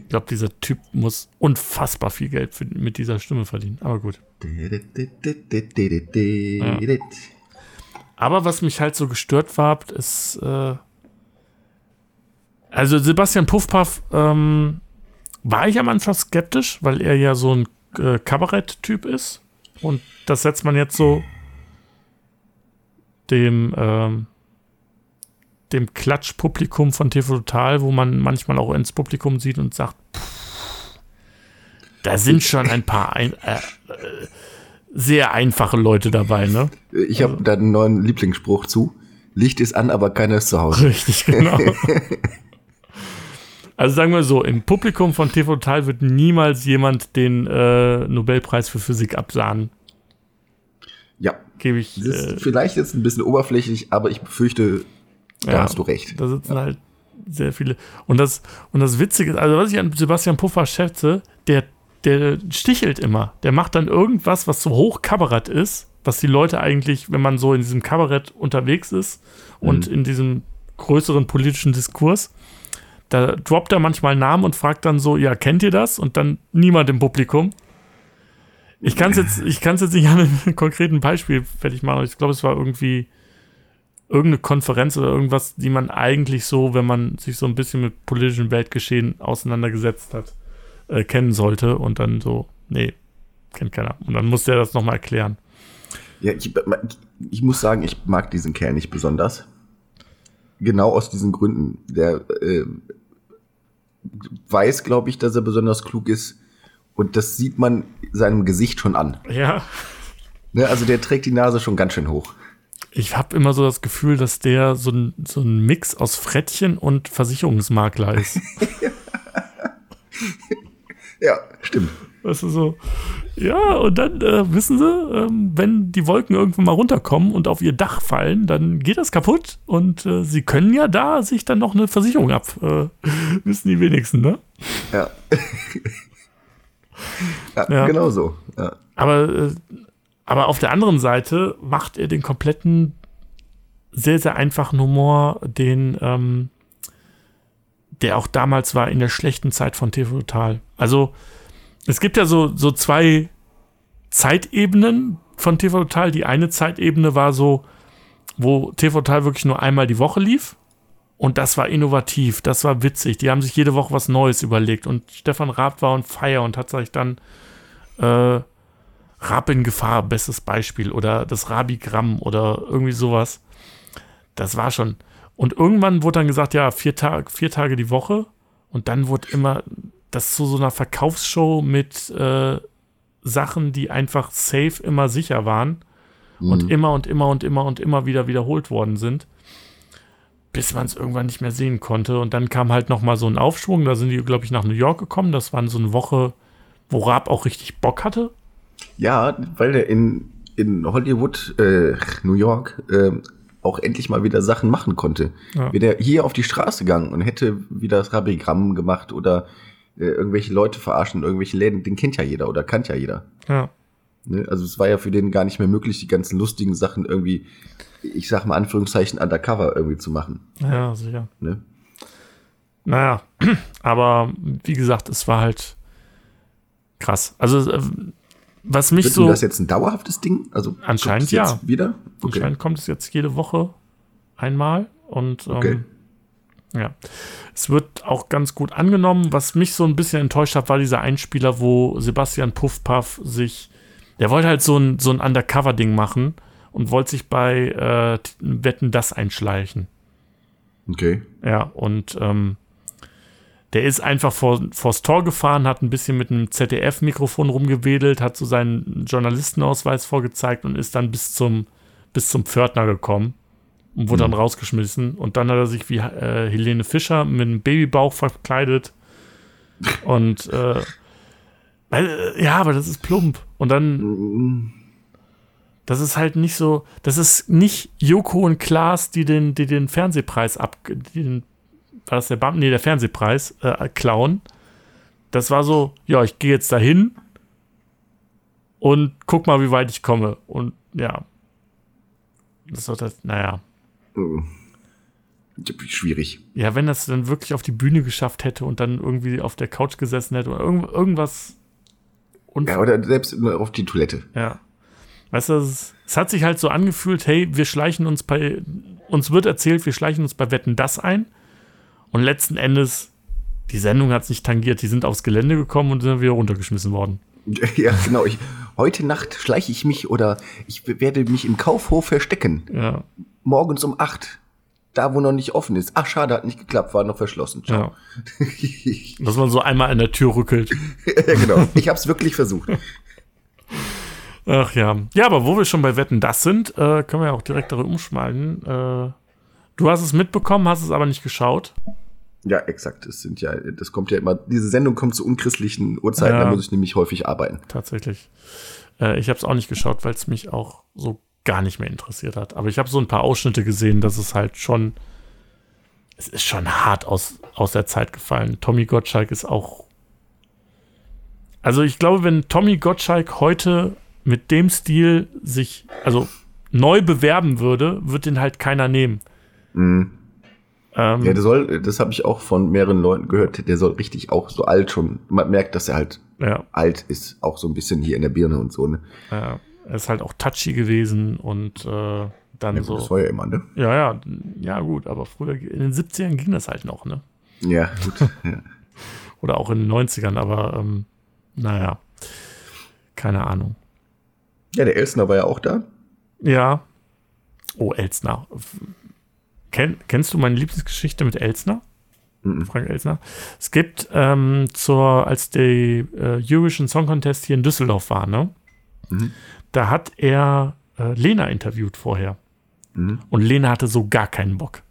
Ich glaube, dieser Typ muss unfassbar viel Geld für, mit dieser Stimme verdienen. Aber gut. Ja. Aber was mich halt so gestört war, ist, äh, also Sebastian Puffpaff ähm, war ich am Anfang skeptisch, weil er ja so ein äh, Kabarett-Typ ist. Und das setzt man jetzt so dem, ähm, dem Klatschpublikum von TV Total, wo man manchmal auch ins Publikum sieht und sagt, pff, da sind schon ein paar ein, äh, äh, sehr einfache Leute dabei, ne? Ich habe also, da einen neuen Lieblingsspruch zu. Licht ist an, aber keiner ist zu Hause. Richtig, genau. also sagen wir so, im Publikum von TV Total wird niemals jemand den äh, Nobelpreis für Physik absagen. Ja. Gebe ich. Das ist äh, vielleicht jetzt ein bisschen oberflächlich, aber ich befürchte, da ja, hast du recht. Da sitzen ja. halt sehr viele. Und das, und das Witzige ist, also was ich an Sebastian Puffer schätze, der, der stichelt immer. Der macht dann irgendwas, was so hoch Kabarett ist, was die Leute eigentlich, wenn man so in diesem Kabarett unterwegs ist und mhm. in diesem größeren politischen Diskurs, da droppt er manchmal Namen und fragt dann so, ja, kennt ihr das? Und dann niemand im Publikum. Ich kann es jetzt, ich kann es jetzt nicht an einem konkreten Beispiel fertig machen, aber ich glaube, es war irgendwie irgendeine Konferenz oder irgendwas, die man eigentlich so, wenn man sich so ein bisschen mit politischem Weltgeschehen auseinandergesetzt hat, äh, kennen sollte und dann so, nee, kennt keiner. Und dann musste er das nochmal erklären. Ja, ich, ich muss sagen, ich mag diesen Kerl nicht besonders. Genau aus diesen Gründen. Der äh, weiß, glaube ich, dass er besonders klug ist und das sieht man seinem Gesicht schon an. Ja. Ne, also der trägt die Nase schon ganz schön hoch. Ich habe immer so das Gefühl, dass der so ein, so ein Mix aus Frettchen und Versicherungsmakler ist. ja, stimmt. Weißt du, so, ja, und dann äh, wissen sie, ähm, wenn die Wolken irgendwann mal runterkommen und auf ihr Dach fallen, dann geht das kaputt und äh, sie können ja da sich dann noch eine Versicherung ab. Äh, wissen die wenigsten, ne? Ja. ja, ja, genau so. Ja. Aber, äh, aber auf der anderen Seite macht er den kompletten, sehr, sehr einfachen Humor, den, ähm, der auch damals war in der schlechten Zeit von TV Total. Also, es gibt ja so, so zwei Zeitebenen von TV Total. Die eine Zeitebene war so, wo TV Total wirklich nur einmal die Woche lief. Und das war innovativ, das war witzig. Die haben sich jede Woche was Neues überlegt. Und Stefan Raab war on fire und hat sich dann äh, Raab in Gefahr, bestes Beispiel. Oder das Rabigramm oder irgendwie sowas. Das war schon. Und irgendwann wurde dann gesagt, ja, vier, Tag, vier Tage die Woche. Und dann wurde immer das zu so einer Verkaufsshow mit äh, Sachen, die einfach safe immer sicher waren mhm. und immer und immer und immer und immer wieder wiederholt worden sind, bis man es irgendwann nicht mehr sehen konnte. Und dann kam halt noch mal so ein Aufschwung. Da sind die, glaube ich, nach New York gekommen. Das war so eine Woche, wo Raab auch richtig Bock hatte. Ja, weil der in, in Hollywood, äh, New York, äh, auch endlich mal wieder Sachen machen konnte. Ja. Wäre der hier auf die Straße gegangen und hätte wieder das Rabigramm gemacht oder äh, irgendwelche Leute verarschen, irgendwelche Läden, den kennt ja jeder oder kannt ja jeder. Ja. Ne? Also es war ja für den gar nicht mehr möglich, die ganzen lustigen Sachen irgendwie, ich sag mal Anführungszeichen, undercover irgendwie zu machen. Ja, sicher. Ne? Naja, aber wie gesagt, es war halt krass. Also äh, was mich Wird so. Ist das jetzt ein dauerhaftes Ding? Also anscheinend ja. Wieder? Okay. Anscheinend kommt es jetzt jede Woche einmal und ähm, okay. Ja. Es wird auch ganz gut angenommen. Was mich so ein bisschen enttäuscht hat, war dieser Einspieler, wo Sebastian Puffpaff sich, der wollte halt so ein, so ein Undercover-Ding machen und wollte sich bei äh, Wetten das einschleichen. Okay. Ja, und ähm, der ist einfach vor, vors Tor gefahren, hat ein bisschen mit einem ZDF-Mikrofon rumgewedelt, hat so seinen Journalistenausweis vorgezeigt und ist dann bis zum, bis zum Pförtner gekommen und wurde mhm. dann rausgeschmissen. Und dann hat er sich wie äh, Helene Fischer mit einem Babybauch verkleidet. Und äh, äh, ja, aber das ist plump. Und dann. Das ist halt nicht so. Das ist nicht Joko und Klaas, die den, die den Fernsehpreis ab. Den, war das der Bam? Nee, der Fernsehpreis äh, klauen. Das war so, ja, ich gehe jetzt dahin und guck mal, wie weit ich komme. Und ja. Das wird das, naja. Schwierig. Ja, wenn das dann wirklich auf die Bühne geschafft hätte und dann irgendwie auf der Couch gesessen hätte oder irgend, irgendwas. ja, oder selbst auf die Toilette. Ja. Weißt du, es, es, hat sich halt so angefühlt, hey, wir schleichen uns bei, uns wird erzählt, wir schleichen uns bei Wetten das ein. Und letzten Endes, die Sendung hat es nicht tangiert, die sind aufs Gelände gekommen und sind wieder runtergeschmissen worden. Ja, genau. Ich, heute Nacht schleiche ich mich oder ich werde mich im Kaufhof verstecken. Ja morgens um acht. Da, wo noch nicht offen ist. Ach, schade, hat nicht geklappt, war noch verschlossen. Ciao. Ja. Dass man so einmal an der Tür rückelt. ja, genau. Ich habe es wirklich versucht. Ach ja. Ja, aber wo wir schon bei Wetten das sind, äh, können wir ja auch direkt darüber umschmeißen. Äh, du hast es mitbekommen, hast es aber nicht geschaut. Ja, exakt. Es sind ja, das kommt ja immer, diese Sendung kommt zu unchristlichen Uhrzeiten, ja, da muss ich nämlich häufig arbeiten. Tatsächlich. Äh, ich habe es auch nicht geschaut, weil es mich auch so gar nicht mehr interessiert hat. Aber ich habe so ein paar Ausschnitte gesehen, dass es halt schon, es ist schon hart aus, aus der Zeit gefallen. Tommy Gottschalk ist auch. Also ich glaube, wenn Tommy Gottschalk heute mit dem Stil sich, also neu bewerben würde, wird den halt keiner nehmen. Mhm. Ähm, ja, der soll, das habe ich auch von mehreren Leuten gehört, der soll richtig auch so alt schon, man merkt, dass er halt ja. alt ist, auch so ein bisschen hier in der Birne und so, ne? Ja. Er ist halt auch touchy gewesen und äh, dann ja, so. Das war ja immer, ne? Ja, ja, ja, gut, aber früher in den 70ern ging das halt noch, ne? Ja, gut. ja. Oder auch in den 90ern, aber ähm, naja, keine Ahnung. Ja, der Elsner war ja auch da. Ja. Oh, Elsner. Ken, kennst du meine Lieblingsgeschichte mit Elsner? Mhm. Frank Elsner. Es gibt ähm, zur, als der äh, Eurovision Song Contest hier in Düsseldorf war, ne? Mhm. da hat er äh, Lena interviewt vorher. Mhm. Und Lena hatte so gar keinen Bock.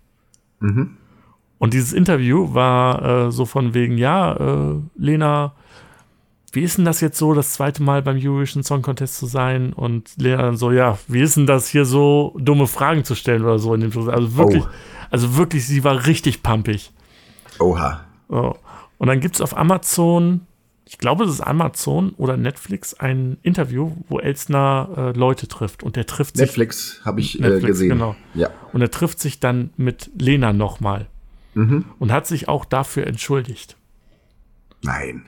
Mhm. Und dieses Interview war äh, so von wegen, ja, äh, Lena, wie ist denn das jetzt so, das zweite Mal beim Eurovision Song Contest zu sein? Und Lena dann so, ja, wie ist denn das hier so, dumme Fragen zu stellen oder so in dem Also wirklich, oh. also wirklich, sie war richtig pumpig. Oha. So. Und dann gibt es auf Amazon, ich glaube, es ist Amazon oder Netflix, ein Interview, wo Elsner äh, Leute trifft. Und der trifft Netflix sich. Netflix habe ich äh, gesehen. Genau. Ja. Und er trifft sich dann mit Lena nochmal. Mhm. Und hat sich auch dafür entschuldigt. Nein.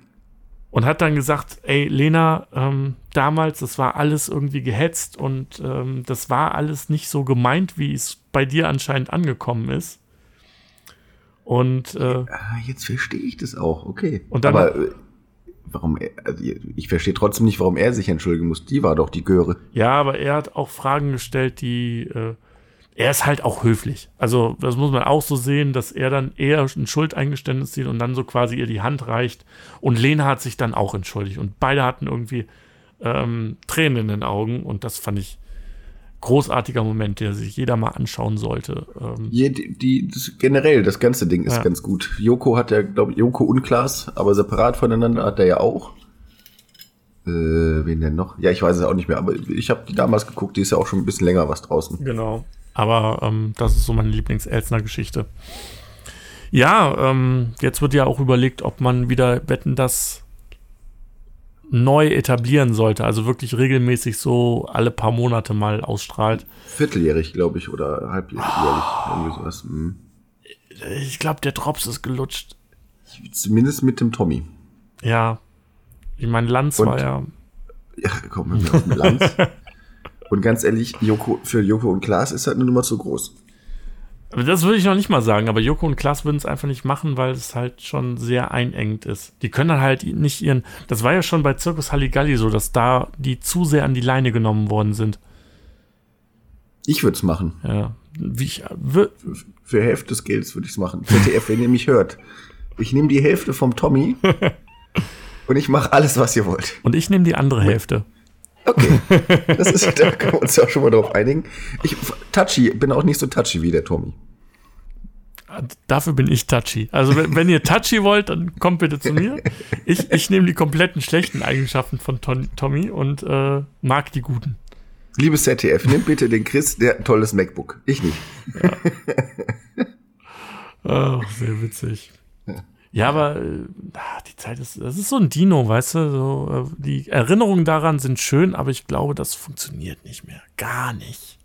Und hat dann gesagt, ey, Lena, ähm, damals, das war alles irgendwie gehetzt und ähm, das war alles nicht so gemeint, wie es bei dir anscheinend angekommen ist. Und äh, jetzt verstehe ich das auch, okay. Und dann, Aber äh, warum er, also ich verstehe trotzdem nicht, warum er sich entschuldigen muss. Die war doch die Göre. Ja, aber er hat auch Fragen gestellt, die äh, er ist halt auch höflich. Also, das muss man auch so sehen, dass er dann eher ein Schuldeingeständnis sieht und dann so quasi ihr die Hand reicht. Und Lena hat sich dann auch entschuldigt. Und beide hatten irgendwie ähm, Tränen in den Augen. Und das fand ich großartiger Moment, der sich jeder mal anschauen sollte. Ähm Je, die, das, generell, das ganze Ding ist ja. ganz gut. Joko hat ja, glaube ich, Joko und Klaas, aber separat voneinander hat er ja auch. Äh, wen denn noch? Ja, ich weiß es auch nicht mehr, aber ich habe die damals geguckt, die ist ja auch schon ein bisschen länger was draußen. Genau. Aber ähm, das ist so meine Lieblings-Elsner-Geschichte. Ja, ähm, jetzt wird ja auch überlegt, ob man wieder Wetten das neu etablieren sollte. Also wirklich regelmäßig so alle paar Monate mal ausstrahlt. Vierteljährig, glaube ich, oder halbjährig. Oh. Irgendwie sowas. Hm. Ich glaube, der Drops ist gelutscht. Zumindest mit dem Tommy. Ja. Ich meine, Lanz Und, war ja. Ja, komm, wir auf den Lanz. Und ganz ehrlich, Joko, für Joko und Klaas ist halt eine Nummer zu groß. Das würde ich noch nicht mal sagen, aber Joko und Klaas würden es einfach nicht machen, weil es halt schon sehr einengt ist. Die können dann halt nicht ihren. Das war ja schon bei Zirkus Halligalli so, dass da die zu sehr an die Leine genommen worden sind. Ich würde es machen. Ja. Wie ich, für, für Hälfte des Geldes würde ich es machen. ZDF, wenn ihr mich hört. Ich nehme die Hälfte vom Tommy und ich mache alles, was ihr wollt. Und ich nehme die andere Hälfte. Okay, das ist, da können wir uns ja schon mal drauf einigen. Ich, touchy, bin auch nicht so touchy wie der Tommy. Dafür bin ich touchy. Also wenn, wenn ihr touchy wollt, dann kommt bitte zu mir. Ich, ich nehme die kompletten schlechten Eigenschaften von Tom, Tommy und äh, mag die guten. Liebes ZDF, nimm bitte den Chris, der hat ein tolles MacBook. Ich nicht. Ja. Ach, sehr witzig. Ja, aber äh, die Zeit ist, das ist so ein Dino, weißt du? So, äh, die Erinnerungen daran sind schön, aber ich glaube, das funktioniert nicht mehr. Gar nicht.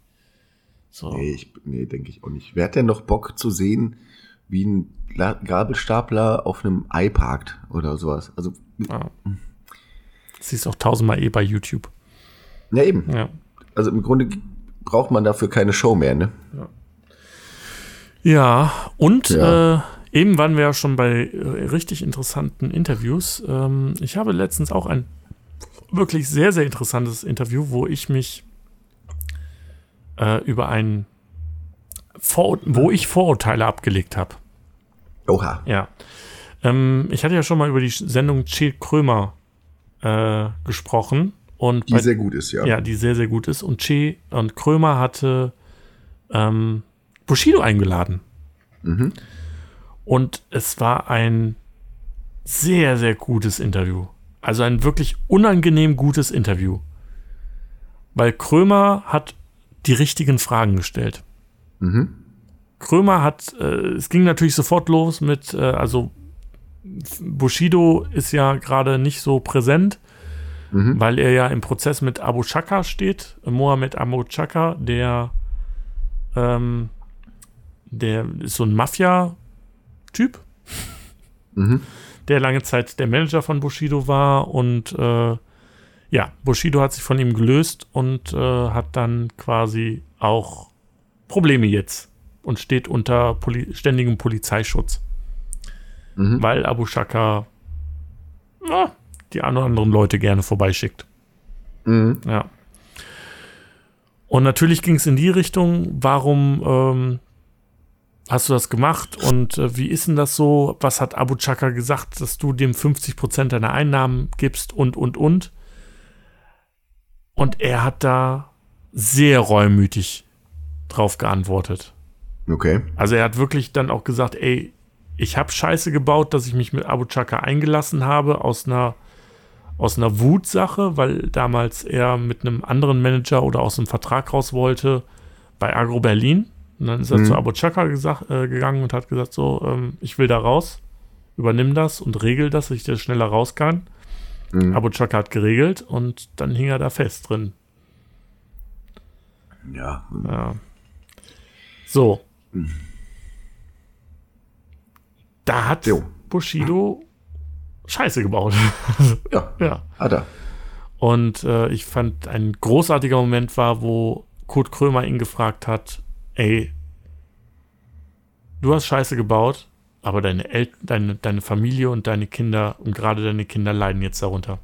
So. Nee, nee denke ich auch nicht. Wer hat denn noch Bock zu sehen, wie ein Gabelstapler auf einem Ei parkt oder sowas? Also. Ja. Siehst auch tausendmal eh bei YouTube. Ja, eben. Ja. Also im Grunde braucht man dafür keine Show mehr, ne? Ja. Ja, und ja. Äh, Eben waren wir ja schon bei äh, richtig interessanten Interviews. Ähm, ich habe letztens auch ein wirklich sehr, sehr interessantes Interview, wo ich mich äh, über ein Vor wo ich Vorurteile abgelegt habe. Oha. Ja. Ähm, ich hatte ja schon mal über die Sendung Che Krömer äh, gesprochen. Und die bei, sehr gut ist, ja. Ja, die sehr, sehr gut ist. Und Che und Krömer hatte ähm, Bushido eingeladen. Mhm. Und es war ein sehr, sehr gutes Interview. Also ein wirklich unangenehm gutes Interview. Weil Krömer hat die richtigen Fragen gestellt. Mhm. Krömer hat, äh, es ging natürlich sofort los mit, äh, also Bushido ist ja gerade nicht so präsent, mhm. weil er ja im Prozess mit Abu Shaka steht. Mohammed Abu Shaka, der, ähm, der ist so ein Mafia- Typ, mhm. der lange Zeit der Manager von Bushido war und äh, ja, Bushido hat sich von ihm gelöst und äh, hat dann quasi auch Probleme jetzt und steht unter Poli ständigem Polizeischutz. Mhm. Weil Abu Shaka na, die anderen Leute gerne vorbeischickt. Mhm. Ja. Und natürlich ging es in die Richtung, warum ähm, hast du das gemacht und äh, wie ist denn das so? Was hat Abu Chaka gesagt, dass du dem 50 Prozent deiner Einnahmen gibst und, und, und? Und er hat da sehr reumütig drauf geantwortet. Okay. Also er hat wirklich dann auch gesagt, ey, ich habe Scheiße gebaut, dass ich mich mit Abu Chaka eingelassen habe aus einer aus einer Wutsache, weil damals er mit einem anderen Manager oder aus einem Vertrag raus wollte bei Agro Berlin. Und dann ist er mhm. zu Abu Chaka gesagt, äh, gegangen und hat gesagt, so, ähm, ich will da raus, übernimm das und regel das, dass ich da schneller raus kann. Mhm. Abu Chaka hat geregelt und dann hing er da fest drin. Ja. ja. So. Mhm. Da hat jo. Bushido Scheiße gebaut. ja, ja. Hat er. Und äh, ich fand, ein großartiger Moment war, wo Kurt Krömer ihn gefragt hat, ey, du hast Scheiße gebaut, aber deine, El deine, deine Familie und deine Kinder und gerade deine Kinder leiden jetzt darunter.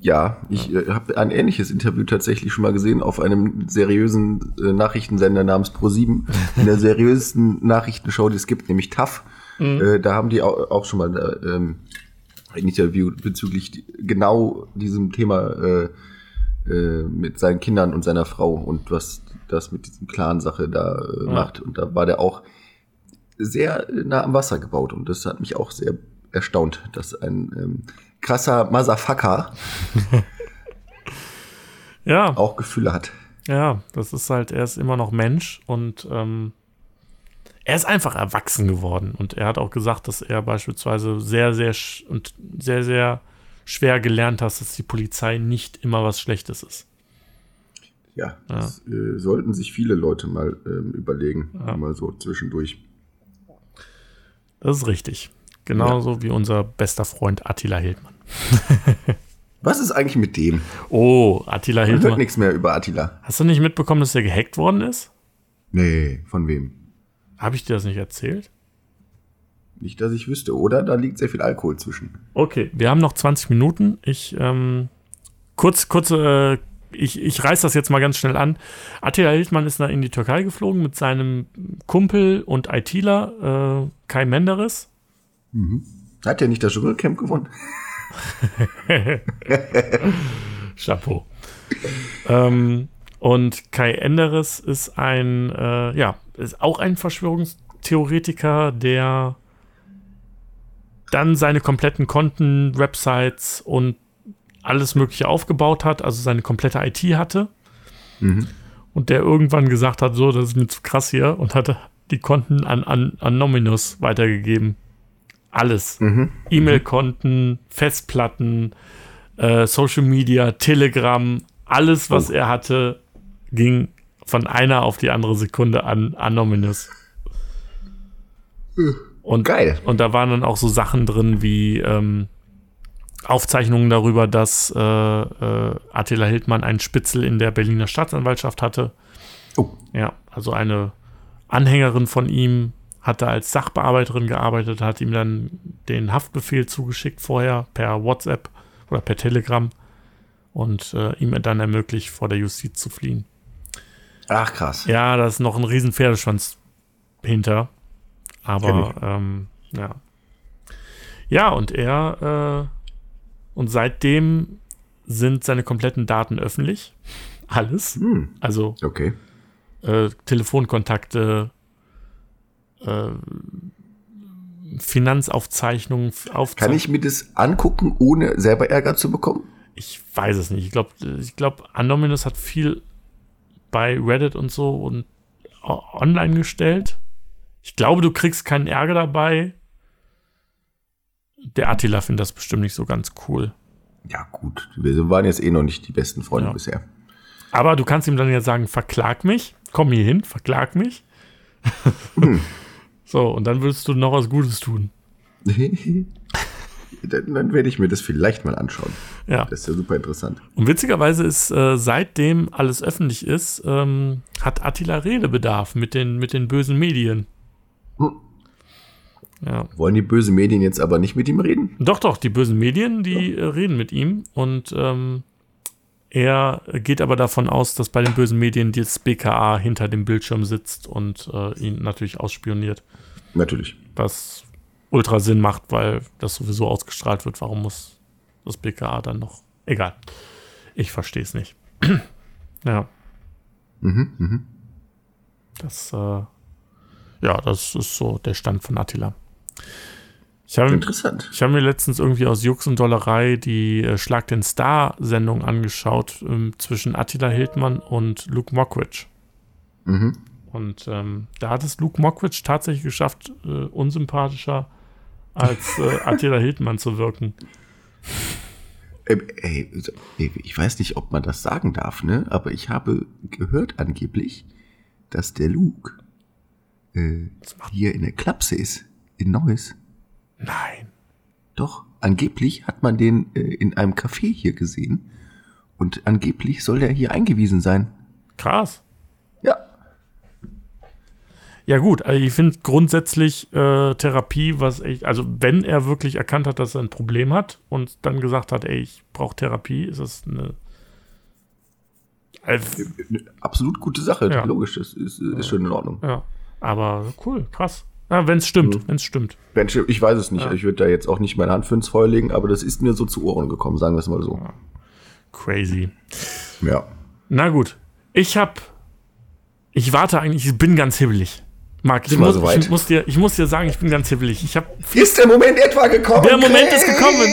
Ja, ich äh, habe ein ähnliches Interview tatsächlich schon mal gesehen auf einem seriösen äh, Nachrichtensender namens Pro7. In der seriösesten Nachrichtenshow, die es gibt, nämlich TAF. Mhm. Äh, da haben die auch, auch schon mal äh, ähm, ein Interview bezüglich genau diesem Thema äh, äh, mit seinen Kindern und seiner Frau und was das mit diesem Clan-Sache da äh, ja. macht. Und da war der auch sehr nah am Wasser gebaut und das hat mich auch sehr erstaunt, dass ein ähm, krasser Motherfucker ja. auch Gefühle hat. Ja, das ist halt, er ist immer noch Mensch und ähm, er ist einfach erwachsen geworden. Und er hat auch gesagt, dass er beispielsweise sehr, sehr und sehr, sehr schwer gelernt hat, dass die Polizei nicht immer was Schlechtes ist. Ja, das ja. Äh, sollten sich viele Leute mal ähm, überlegen, ja. mal so zwischendurch. Das ist richtig. Genauso ja. wie unser bester Freund Attila Hildmann. Was ist eigentlich mit dem? Oh, Attila Hildmann. Man hört nichts mehr über Attila. Hast du nicht mitbekommen, dass er gehackt worden ist? Nee, von wem? Habe ich dir das nicht erzählt? Nicht, dass ich wüsste, oder? Da liegt sehr viel Alkohol zwischen. Okay, wir haben noch 20 Minuten. Ich, ähm, kurz, kurz, äh, ich, ich reiß das jetzt mal ganz schnell an. Attila Hildmann ist in die Türkei geflogen mit seinem Kumpel und ITler, äh, Kai Menderes. Mhm. Hat er nicht das Dschungelcamp gewonnen? Chapeau. ähm, und Kai Enderes ist ein, äh, ja, ist auch ein Verschwörungstheoretiker, der dann seine kompletten Konten, Websites und alles Mögliche aufgebaut hat, also seine komplette IT hatte. Mhm. Und der irgendwann gesagt hat, so, das ist mir zu krass hier und hatte die Konten an, an, an Nominus weitergegeben. Alles. Mhm. E-Mail-Konten, Festplatten, äh, Social Media, Telegram, alles, was oh. er hatte, ging von einer auf die andere Sekunde an Anonymous. Und, Geil. Und da waren dann auch so Sachen drin wie ähm, Aufzeichnungen darüber, dass äh, äh, Attila Hildmann einen Spitzel in der Berliner Staatsanwaltschaft hatte. Oh. Ja, also eine Anhängerin von ihm hatte als Sachbearbeiterin gearbeitet, hat ihm dann den Haftbefehl zugeschickt vorher per WhatsApp oder per Telegram und äh, ihm dann ermöglicht, vor der Justiz zu fliehen. Ach krass. Ja, da ist noch ein riesen Pferdeschwanz hinter. Aber ähm, ja. Ja, und er äh, und seitdem sind seine kompletten Daten öffentlich. Alles. Hm. Also okay. äh, Telefonkontakte, äh, Finanzaufzeichnungen. Aufzeichnungen. Kann ich mir das angucken, ohne selber Ärger zu bekommen? Ich weiß es nicht. Ich glaube, ich glaub, Anonymous hat viel bei Reddit und so und online gestellt. Ich glaube, du kriegst keinen Ärger dabei. Der Attila findet das bestimmt nicht so ganz cool. Ja, gut. Wir waren jetzt eh noch nicht die besten Freunde ja. bisher. Aber du kannst ihm dann ja sagen, verklag mich, komm hier hin, verklag mich. Hm. so, und dann würdest du noch was Gutes tun. dann, dann, werde ich mir das vielleicht mal anschauen. Ja. Das ist ja super interessant. Und witzigerweise ist, äh, seitdem alles öffentlich ist, ähm, hat Attila Redebedarf mit den, mit den bösen Medien. Hm. Ja. Wollen die bösen Medien jetzt aber nicht mit ihm reden? Doch, doch, die bösen Medien, die ja. Äh, reden mit ihm und ähm, er geht aber davon aus, dass bei den bösen Medien das BKA hinter dem Bildschirm sitzt und äh, ihn natürlich ausspioniert. Natürlich. Was ultra Sinn macht, weil das sowieso ausgestrahlt wird. Warum muss das BKA dann noch? Egal. Ich verstehe es nicht. ja. Mhm, mhm. Das, äh, ja, das ist so der Stand von Attila. Ich hab, Interessant. Ich habe mir letztens irgendwie aus Jux und Dollerei die äh, Schlag den Star-Sendung angeschaut ähm, zwischen Attila Hildmann und Luke Mockridge. Mhm. Und ähm, da hat es Luke Mockridge tatsächlich geschafft, äh, unsympathischer als äh, Attila Hildmann zu wirken. Ähm, ey, ich weiß nicht, ob man das sagen darf, ne? Aber ich habe gehört angeblich, dass der Luke äh, hier in der Klapse ist, in Neuss. Nein. Doch, angeblich hat man den äh, in einem Café hier gesehen. Und angeblich soll der hier eingewiesen sein. Krass. Ja. Ja gut, also ich finde grundsätzlich äh, Therapie, was echt, also wenn er wirklich erkannt hat, dass er ein Problem hat und dann gesagt hat, ey, ich brauche Therapie, ist das eine also, absolut gute Sache, ja. logisch, das ist, ist schon in Ordnung. Ja, aber cool, krass. Ja, wenn es stimmt, mhm. wenn es stimmt. Ich weiß es nicht, ja. ich würde da jetzt auch nicht meine Hand für ins Feuer legen, aber das ist mir so zu Ohren gekommen, sagen wir es mal so. Crazy. Ja. Na gut, ich habe, ich warte eigentlich, ich bin ganz hibbelig. Marc, ich muss, ich, muss, dir, ich muss dir sagen, ich bin ganz hibbelig. Ich hab ist der Moment etwa gekommen? Der Moment Chris? ist gekommen.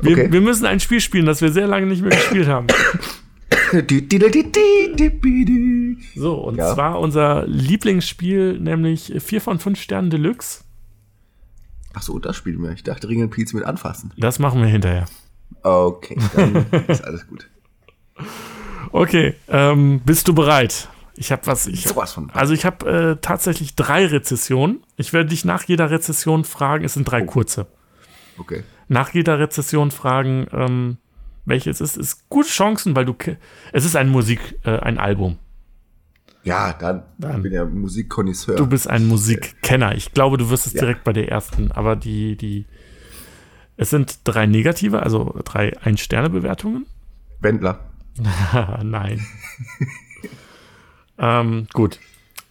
Wir, okay. wir müssen ein Spiel spielen, das wir sehr lange nicht mehr gespielt haben. so, und ja. zwar unser Lieblingsspiel, nämlich 4 von 5 Sternen Deluxe. Ach so, das spielen wir. Ich dachte Ring Pilz mit anfassen. Das machen wir hinterher. Okay, dann ist alles gut. Okay, ähm, bist du bereit? Ich habe was. Ich, Sowas von. Also ich habe äh, tatsächlich drei Rezessionen. Ich werde dich nach jeder Rezession fragen. Es sind drei oh. kurze. Okay. Nach jeder Rezession fragen, ähm, welches ist. Es ist gute Chancen, weil du. Es ist ein Musik, äh, ein Album. Ja, dann, dann bin ja Musikkonnoisseur. Du bist ein Musikkenner. Ich glaube, du wirst es ja. direkt bei der ersten. Aber die, die. Es sind drei negative, also drei Ein-Sterne-Bewertungen. Wendler. Nein. Ähm, gut,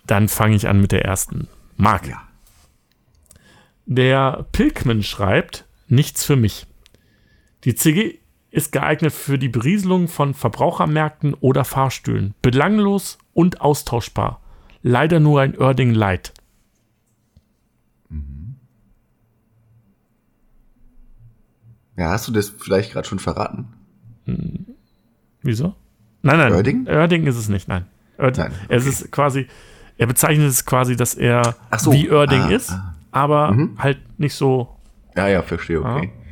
dann fange ich an mit der ersten. Mark. Ja. Der Pilkman schreibt, nichts für mich. Die CG ist geeignet für die Berieselung von Verbrauchermärkten oder Fahrstühlen. Belanglos und austauschbar. Leider nur ein Erding Light. Mhm. Ja, hast du das vielleicht gerade schon verraten? Hm. Wieso? Nein, nein. Erding? Erding ist es nicht, nein. Nein, okay. Es ist quasi, er bezeichnet es quasi, dass er so. wie Erding ah, ist, ah. aber mhm. halt nicht so. Ja, ja, verstehe, okay. Ah.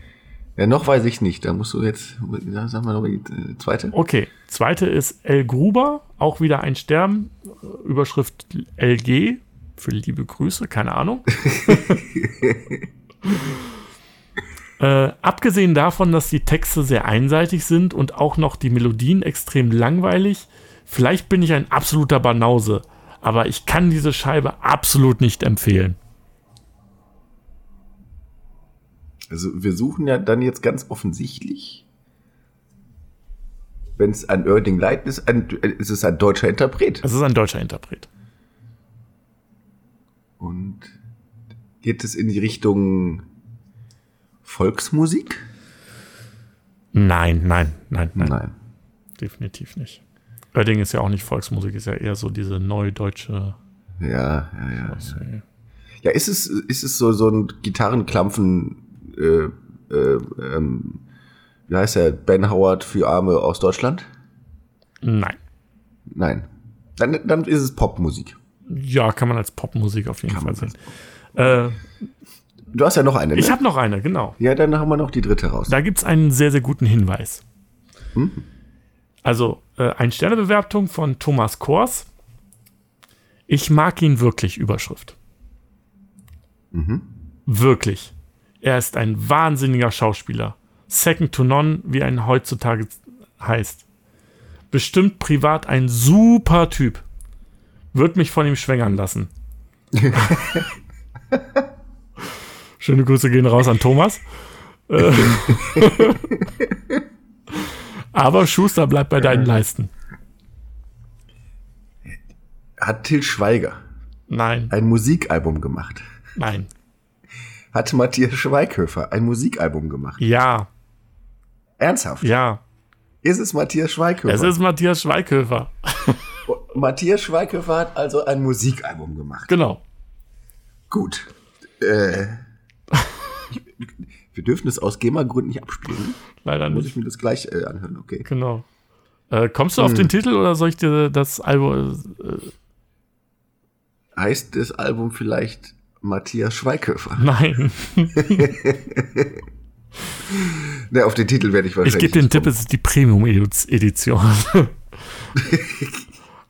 Ja, noch weiß ich nicht. Da musst du jetzt, sagen wir noch die zweite. Okay, zweite ist El Gruber, auch wieder ein Stern. Überschrift LG, für liebe Grüße, keine Ahnung. Äh, abgesehen davon, dass die Texte sehr einseitig sind und auch noch die Melodien extrem langweilig, Vielleicht bin ich ein absoluter Banause, aber ich kann diese Scheibe absolut nicht empfehlen. Also wir suchen ja dann jetzt ganz offensichtlich, wenn es ein Erding Light ist, ein, ist es ein deutscher Interpret. Es ist ein deutscher Interpret. Und geht es in die Richtung Volksmusik? Nein, nein, nein, nein. Nein. Definitiv nicht. Oerding ist ja auch nicht Volksmusik, ist ja eher so diese neudeutsche. Ja, ja, ja. ja. ja, ist es, ist es so, so ein Gitarrenklampfen, äh, äh, ähm, wie heißt der, Ben Howard für Arme aus Deutschland? Nein. Nein. Dann, dann ist es Popmusik. Ja, kann man als Popmusik auf jeden kann Fall sehen. Äh, du hast ja noch eine. Ne? Ich habe noch eine, genau. Ja, dann haben wir noch die dritte raus. Da gibt es einen sehr, sehr guten Hinweis. Hm? Also äh, ein Sternebewertung von Thomas Kors. Ich mag ihn wirklich, Überschrift. Mhm. Wirklich. Er ist ein wahnsinniger Schauspieler. Second to none, wie ein heutzutage heißt. Bestimmt privat ein super Typ. Wird mich von ihm schwängern lassen. Schöne Grüße gehen raus an Thomas. Äh, Aber Schuster bleibt bei deinen Leisten. Hat Till Schweiger Nein. ein Musikalbum gemacht? Nein. Hat Matthias Schweighöfer ein Musikalbum gemacht? Ja. Ernsthaft? Ja. Ist es Matthias Schweighöfer? Es ist Matthias Schweighöfer. Matthias Schweighöfer hat also ein Musikalbum gemacht. Genau. Gut. Äh, wir dürfen es aus GEMA-Gründen nicht abspielen. Leider nicht. Muss ich mir das gleich äh, anhören, okay. Genau. Äh, kommst du auf hm. den Titel oder soll ich dir das Album. Äh heißt das Album vielleicht Matthias Schweighöfer? Nein. ne, auf den Titel werde ich wahrscheinlich. Ich gebe den Tipp, es ist die Premium-Edition.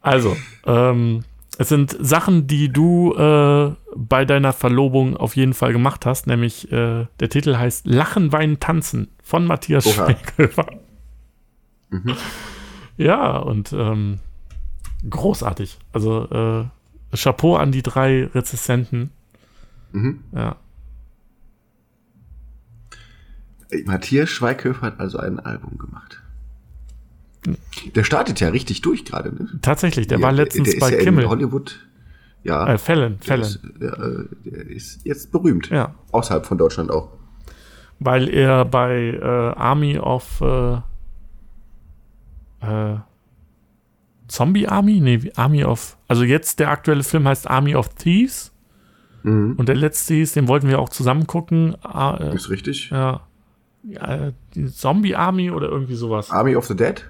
also, ähm, es sind Sachen, die du äh, bei deiner Verlobung auf jeden Fall gemacht hast, nämlich äh, der Titel heißt Lachen, Weinen, Tanzen von Matthias Schweighöfer. Mhm. Ja, und ähm, großartig. Also äh, Chapeau an die drei Rezessenten. Mhm. Ja. Matthias Schweighöfer hat also ein Album gemacht. Der startet ja richtig durch gerade. Ne? Tatsächlich, der ja, war letztens der, der bei ja Kimmel. Hollywood. Ja. Äh, Fallon. Ist, der, äh, der, ist jetzt berühmt. Ja. Außerhalb von Deutschland auch. Weil er bei äh, Army of äh, äh, Zombie Army? Nee, Army of. Also jetzt der aktuelle Film heißt Army of Thieves. Mhm. Und der letzte hieß, den wollten wir auch zusammen gucken. Ah, äh, ist richtig. Ja. ja. Die Zombie Army oder irgendwie sowas. Army of the Dead?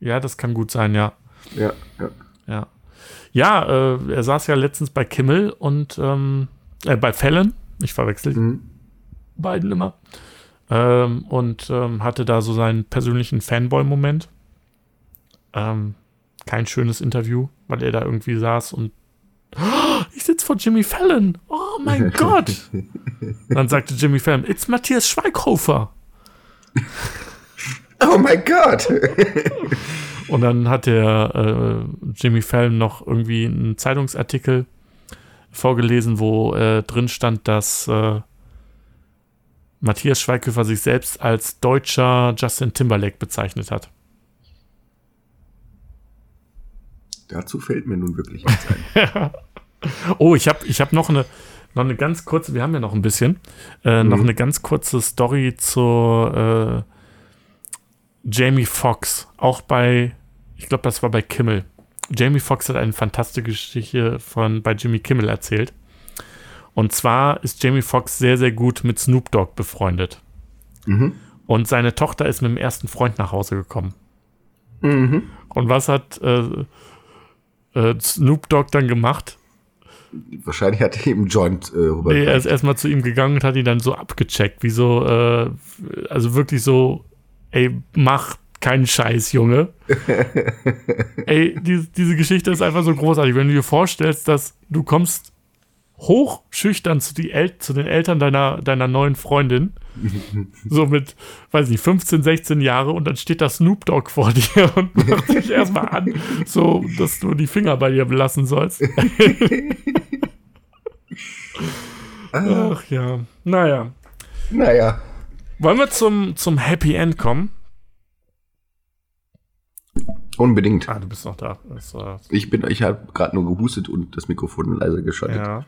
Ja, das kann gut sein, ja. Ja, ja. Ja, ja äh, er saß ja letztens bei Kimmel und ähm, äh, bei Fallon. Ich verwechsel mhm. beiden immer. Ähm, und ähm, hatte da so seinen persönlichen Fanboy-Moment. Ähm, kein schönes Interview, weil er da irgendwie saß und oh, ich sitze vor Jimmy Fallon. Oh mein Gott. dann sagte Jimmy Fallon, it's Matthias Schweighofer. Oh mein Gott. und dann hat der äh, Jimmy Fallon noch irgendwie einen Zeitungsartikel vorgelesen, wo äh, drin stand, dass äh, Matthias Schweighöfer sich selbst als deutscher Justin Timberlake bezeichnet hat. Dazu fällt mir nun wirklich nichts ein. oh, ich habe ich hab noch eine, noch eine ganz kurze, wir haben ja noch ein bisschen, äh, mhm. noch eine ganz kurze Story zur äh, Jamie Foxx, auch bei, ich glaube, das war bei Kimmel. Jamie Foxx hat eine fantastische Geschichte von bei Jimmy Kimmel erzählt. Und zwar ist Jamie Foxx sehr, sehr gut mit Snoop Dogg befreundet. Mhm. Und seine Tochter ist mit dem ersten Freund nach Hause gekommen. Mhm. Und was hat äh, äh, Snoop Dogg dann gemacht? Wahrscheinlich hat er ihm Joint äh, rüber. Nee, er ist erstmal zu ihm gegangen und hat ihn dann so abgecheckt, wie so, äh, also wirklich so, ey, mach keinen Scheiß, Junge. ey, die, diese Geschichte ist einfach so großartig. Wenn du dir vorstellst, dass du kommst hochschüchtern zu, die El zu den Eltern deiner, deiner neuen Freundin. so mit, weiß nicht, 15, 16 Jahre und dann steht da Snoop Dogg vor dir und macht dich erstmal an, so dass du die Finger bei dir belassen sollst. Ach ja, naja. Naja. Wollen wir zum, zum Happy End kommen? Unbedingt. Ah, du bist noch da. Das, äh, ich bin, ich habe gerade nur gehustet und das Mikrofon leise geschaltet. Ja.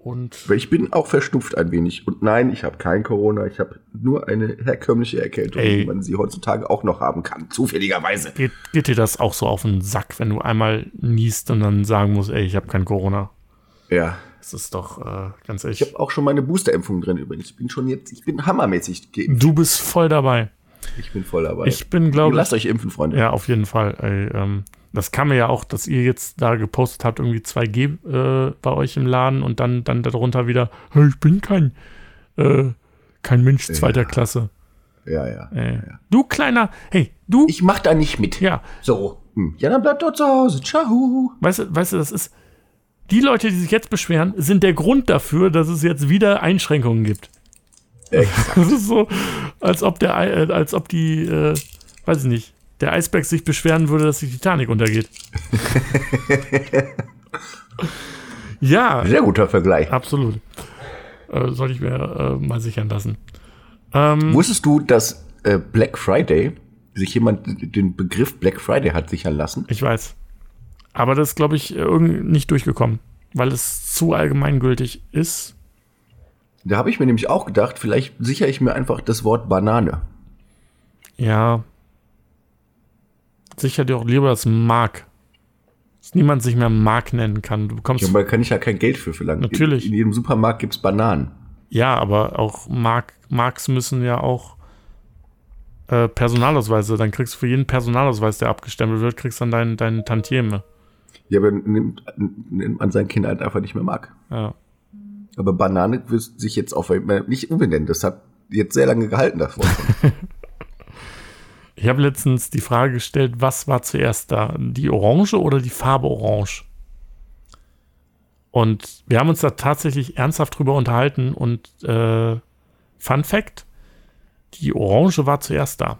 Und ich bin auch verschnupft ein wenig. Und nein, ich habe kein Corona. Ich habe nur eine herkömmliche Erkältung, ey, wie man sie heutzutage auch noch haben kann. Zufälligerweise. Geht, geht dir das auch so auf den Sack, wenn du einmal niest und dann sagen musst, ey, ich habe kein Corona? Ja. Das ist doch äh, ganz ehrlich. Ich habe auch schon meine Boosterimpfung drin übrigens. Ich bin schon jetzt, ich bin hammermäßig geimpft. Du bist voll dabei. Ich bin voll dabei. Ich bin, glaube ich. Lasst euch impfen, Freunde. Ja, auf jeden Fall. Ey, ähm, das kam mir ja auch, dass ihr jetzt da gepostet habt, irgendwie 2G äh, bei euch im Laden und dann, dann darunter wieder, hey, ich bin kein, äh, kein Mensch zweiter ja. Klasse. Ja, ja, äh, ja, Du kleiner, hey, du. Ich mach da nicht mit. Ja. So. Hm. Ja, dann bleib dort zu Hause. Ciao. Weißt du, weißt du, das ist, die Leute, die sich jetzt beschweren, sind der Grund dafür, dass es jetzt wieder Einschränkungen gibt. Exakt. Das ist so, als ob der, äh, als ob die, äh, weiß ich nicht, der Eisberg sich beschweren würde, dass die Titanic untergeht. ja. Sehr guter Vergleich. Absolut. Äh, soll ich mir äh, mal sichern lassen. Ähm, Wusstest du, dass äh, Black Friday sich jemand den Begriff Black Friday hat sichern lassen? Ich weiß. Aber das ist, glaube ich, irgendwie nicht durchgekommen, weil es zu allgemeingültig ist. Da habe ich mir nämlich auch gedacht, vielleicht sichere ich mir einfach das Wort Banane. Ja, sicher dir auch lieber das Mark. Dass niemand sich mehr Mark nennen kann. Du bekommst. Ja, aber da kann ich ja kein Geld für verlangen. Natürlich. In, jedem Supermarkt gibt es Bananen. Ja, aber auch Mark, Marks müssen ja auch äh, Personalausweise. Dann kriegst du für jeden Personalausweis, der abgestempelt wird, kriegst dann dein, dein Tantieme. Ja, aber nimmt, nimmt man sein Kind halt einfach nicht mehr mag. Ja. Aber Banane wird sich jetzt auf nicht umbenennen. Das hat jetzt sehr lange gehalten davor. ich habe letztens die Frage gestellt, was war zuerst da? Die Orange oder die Farbe Orange? Und wir haben uns da tatsächlich ernsthaft drüber unterhalten und äh, Fun Fact, die Orange war zuerst da.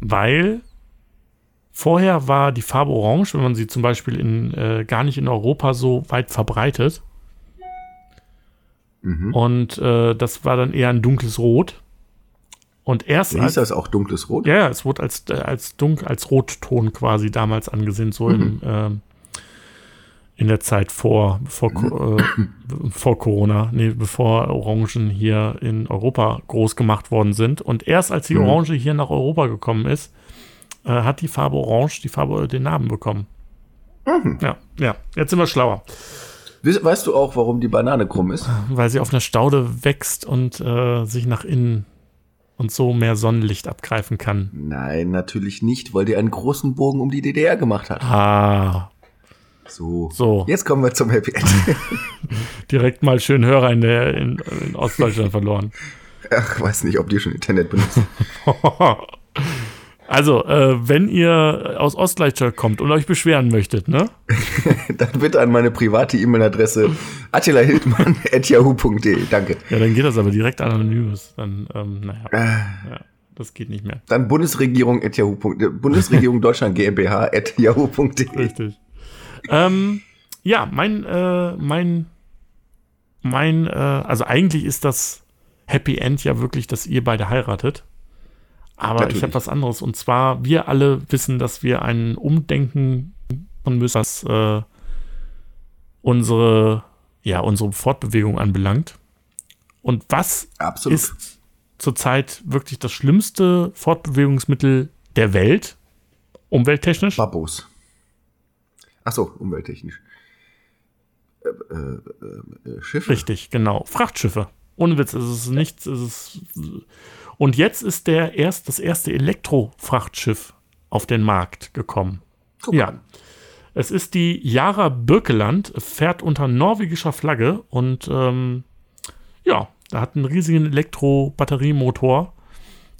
Weil vorher war die Farbe Orange, wenn man sie zum Beispiel in, äh, gar nicht in Europa so weit verbreitet. Mhm. Und äh, das war dann eher ein dunkles Rot. Und erst. Hieß als, das auch dunkles Rot? Ja, es wurde als, äh, als dunkel, als Rotton quasi damals angesehen, so mhm. im, äh, in der Zeit vor, vor, mhm. äh, vor Corona, nee, bevor Orangen hier in Europa groß gemacht worden sind. Und erst als die mhm. Orange hier nach Europa gekommen ist, äh, hat die Farbe Orange die Farbe den Namen bekommen. Mhm. Ja, ja, jetzt sind wir schlauer. Weißt du auch, warum die Banane krumm ist? Weil sie auf einer Staude wächst und äh, sich nach innen und so mehr Sonnenlicht abgreifen kann. Nein, natürlich nicht, weil die einen großen Bogen um die DDR gemacht hat. Ah, so. so. Jetzt kommen wir zum Happy End. Direkt mal schön Hörer in, der, in, in Ostdeutschland verloren. Ach, weiß nicht, ob die schon Internet benutzen. Also, äh, wenn ihr aus Ostdeutschland kommt und euch beschweren möchtet, ne? dann bitte an meine private E-Mail-Adresse attilahildmann.yahoo.de. Danke. Ja, dann geht das aber direkt anonymous. Dann, ähm, naja. Äh. Ja, das geht nicht mehr. Dann Bundesregierung at yahoo. Bundesregierung Deutschland GmbH at yahoo.de. Richtig ähm, ja, mein, äh, mein, mein, äh, also eigentlich ist das Happy End ja wirklich, dass ihr beide heiratet. Aber Natürlich. ich habe was anderes. Und zwar, wir alle wissen, dass wir ein Umdenken von müssen, was äh, unsere, ja, unsere Fortbewegung anbelangt. Und was Absolut. ist zurzeit wirklich das schlimmste Fortbewegungsmittel der Welt, umwelttechnisch? Babos. Achso, umwelttechnisch. Äh, äh, äh, Schiffe. Richtig, genau. Frachtschiffe. Ohne Witz, ist es nichts. Ist es und jetzt ist der erst, das erste Elektrofrachtschiff auf den Markt gekommen. Guck ja. Es ist die Yara Birkeland, fährt unter norwegischer Flagge und ähm, ja, da hat einen riesigen Elektro-Batteriemotor,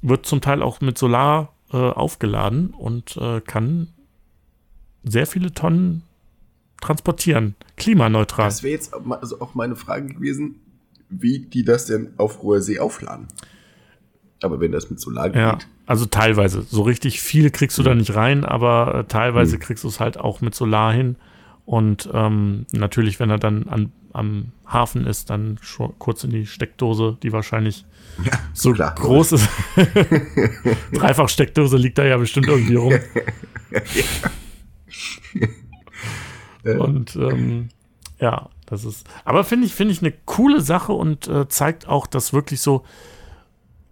wird zum Teil auch mit Solar äh, aufgeladen und äh, kann sehr viele Tonnen transportieren. Klimaneutral. Das wäre jetzt also auch meine Frage gewesen, wie die das denn auf hoher See aufladen. Aber wenn das mit Solar geht. Ja, also teilweise. So richtig viel kriegst du da nicht rein, aber äh, teilweise hm. kriegst du es halt auch mit Solar hin. Und ähm, natürlich, wenn er dann an, am Hafen ist, dann kurz in die Steckdose, die wahrscheinlich ja, so klar, groß ist. Dreifach Steckdose liegt da ja bestimmt irgendwie rum. ja. und ähm, ja, das ist. Aber finde ich, finde ich eine coole Sache und äh, zeigt auch, dass wirklich so.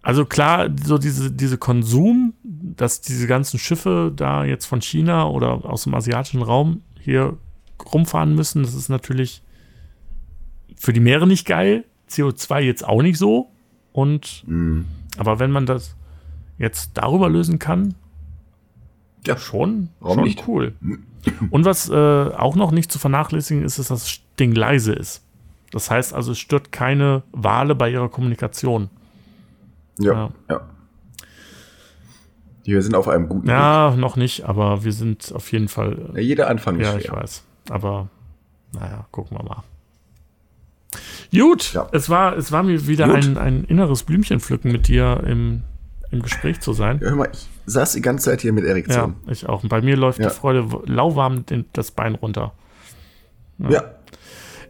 Also klar, so diese, diese Konsum, dass diese ganzen Schiffe da jetzt von China oder aus dem asiatischen Raum hier rumfahren müssen, das ist natürlich für die Meere nicht geil. CO2 jetzt auch nicht so. Und mm. aber wenn man das jetzt darüber lösen kann, ja, schon, schon nicht? cool. Und was äh, auch noch nicht zu vernachlässigen ist, ist, dass das Ding leise ist. Das heißt also, es stört keine Wale bei ihrer Kommunikation. Ja, ja. ja. Wir sind auf einem guten Ja, Weg. noch nicht, aber wir sind auf jeden Fall. Ja, jeder Anfang ist Ja, ich weiß. Aber naja, gucken wir mal. Gut, ja. es, war, es war mir wieder ein, ein inneres Blümchenpflücken mit dir im im Gespräch zu sein. Ja, hör mal, ich saß die ganze Zeit hier mit Erektion. Ja, ich auch. Und bei mir läuft ja. die Freude lauwarm den, das Bein runter. Ja. ja.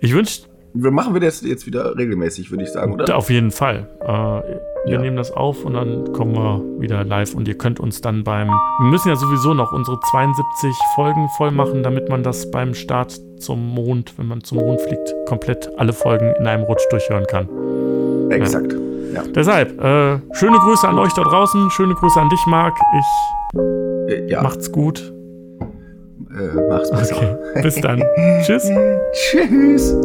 Ich wünsche. Wir machen wir das jetzt wieder regelmäßig, würde ich sagen, oder? Auf jeden Fall. Äh, wir ja. nehmen das auf und dann kommen wir wieder live und ihr könnt uns dann beim. Wir müssen ja sowieso noch unsere 72 Folgen voll machen, damit man das beim Start zum Mond, wenn man zum Mond fliegt, komplett alle Folgen in einem Rutsch durchhören kann. Exakt. Ja. Ja. Deshalb, äh, schöne Grüße an euch da draußen, schöne Grüße an dich, Marc. Ich äh, ja. macht's gut. Äh, mach's besser. Okay. Bis dann. Tschüss. Tschüss.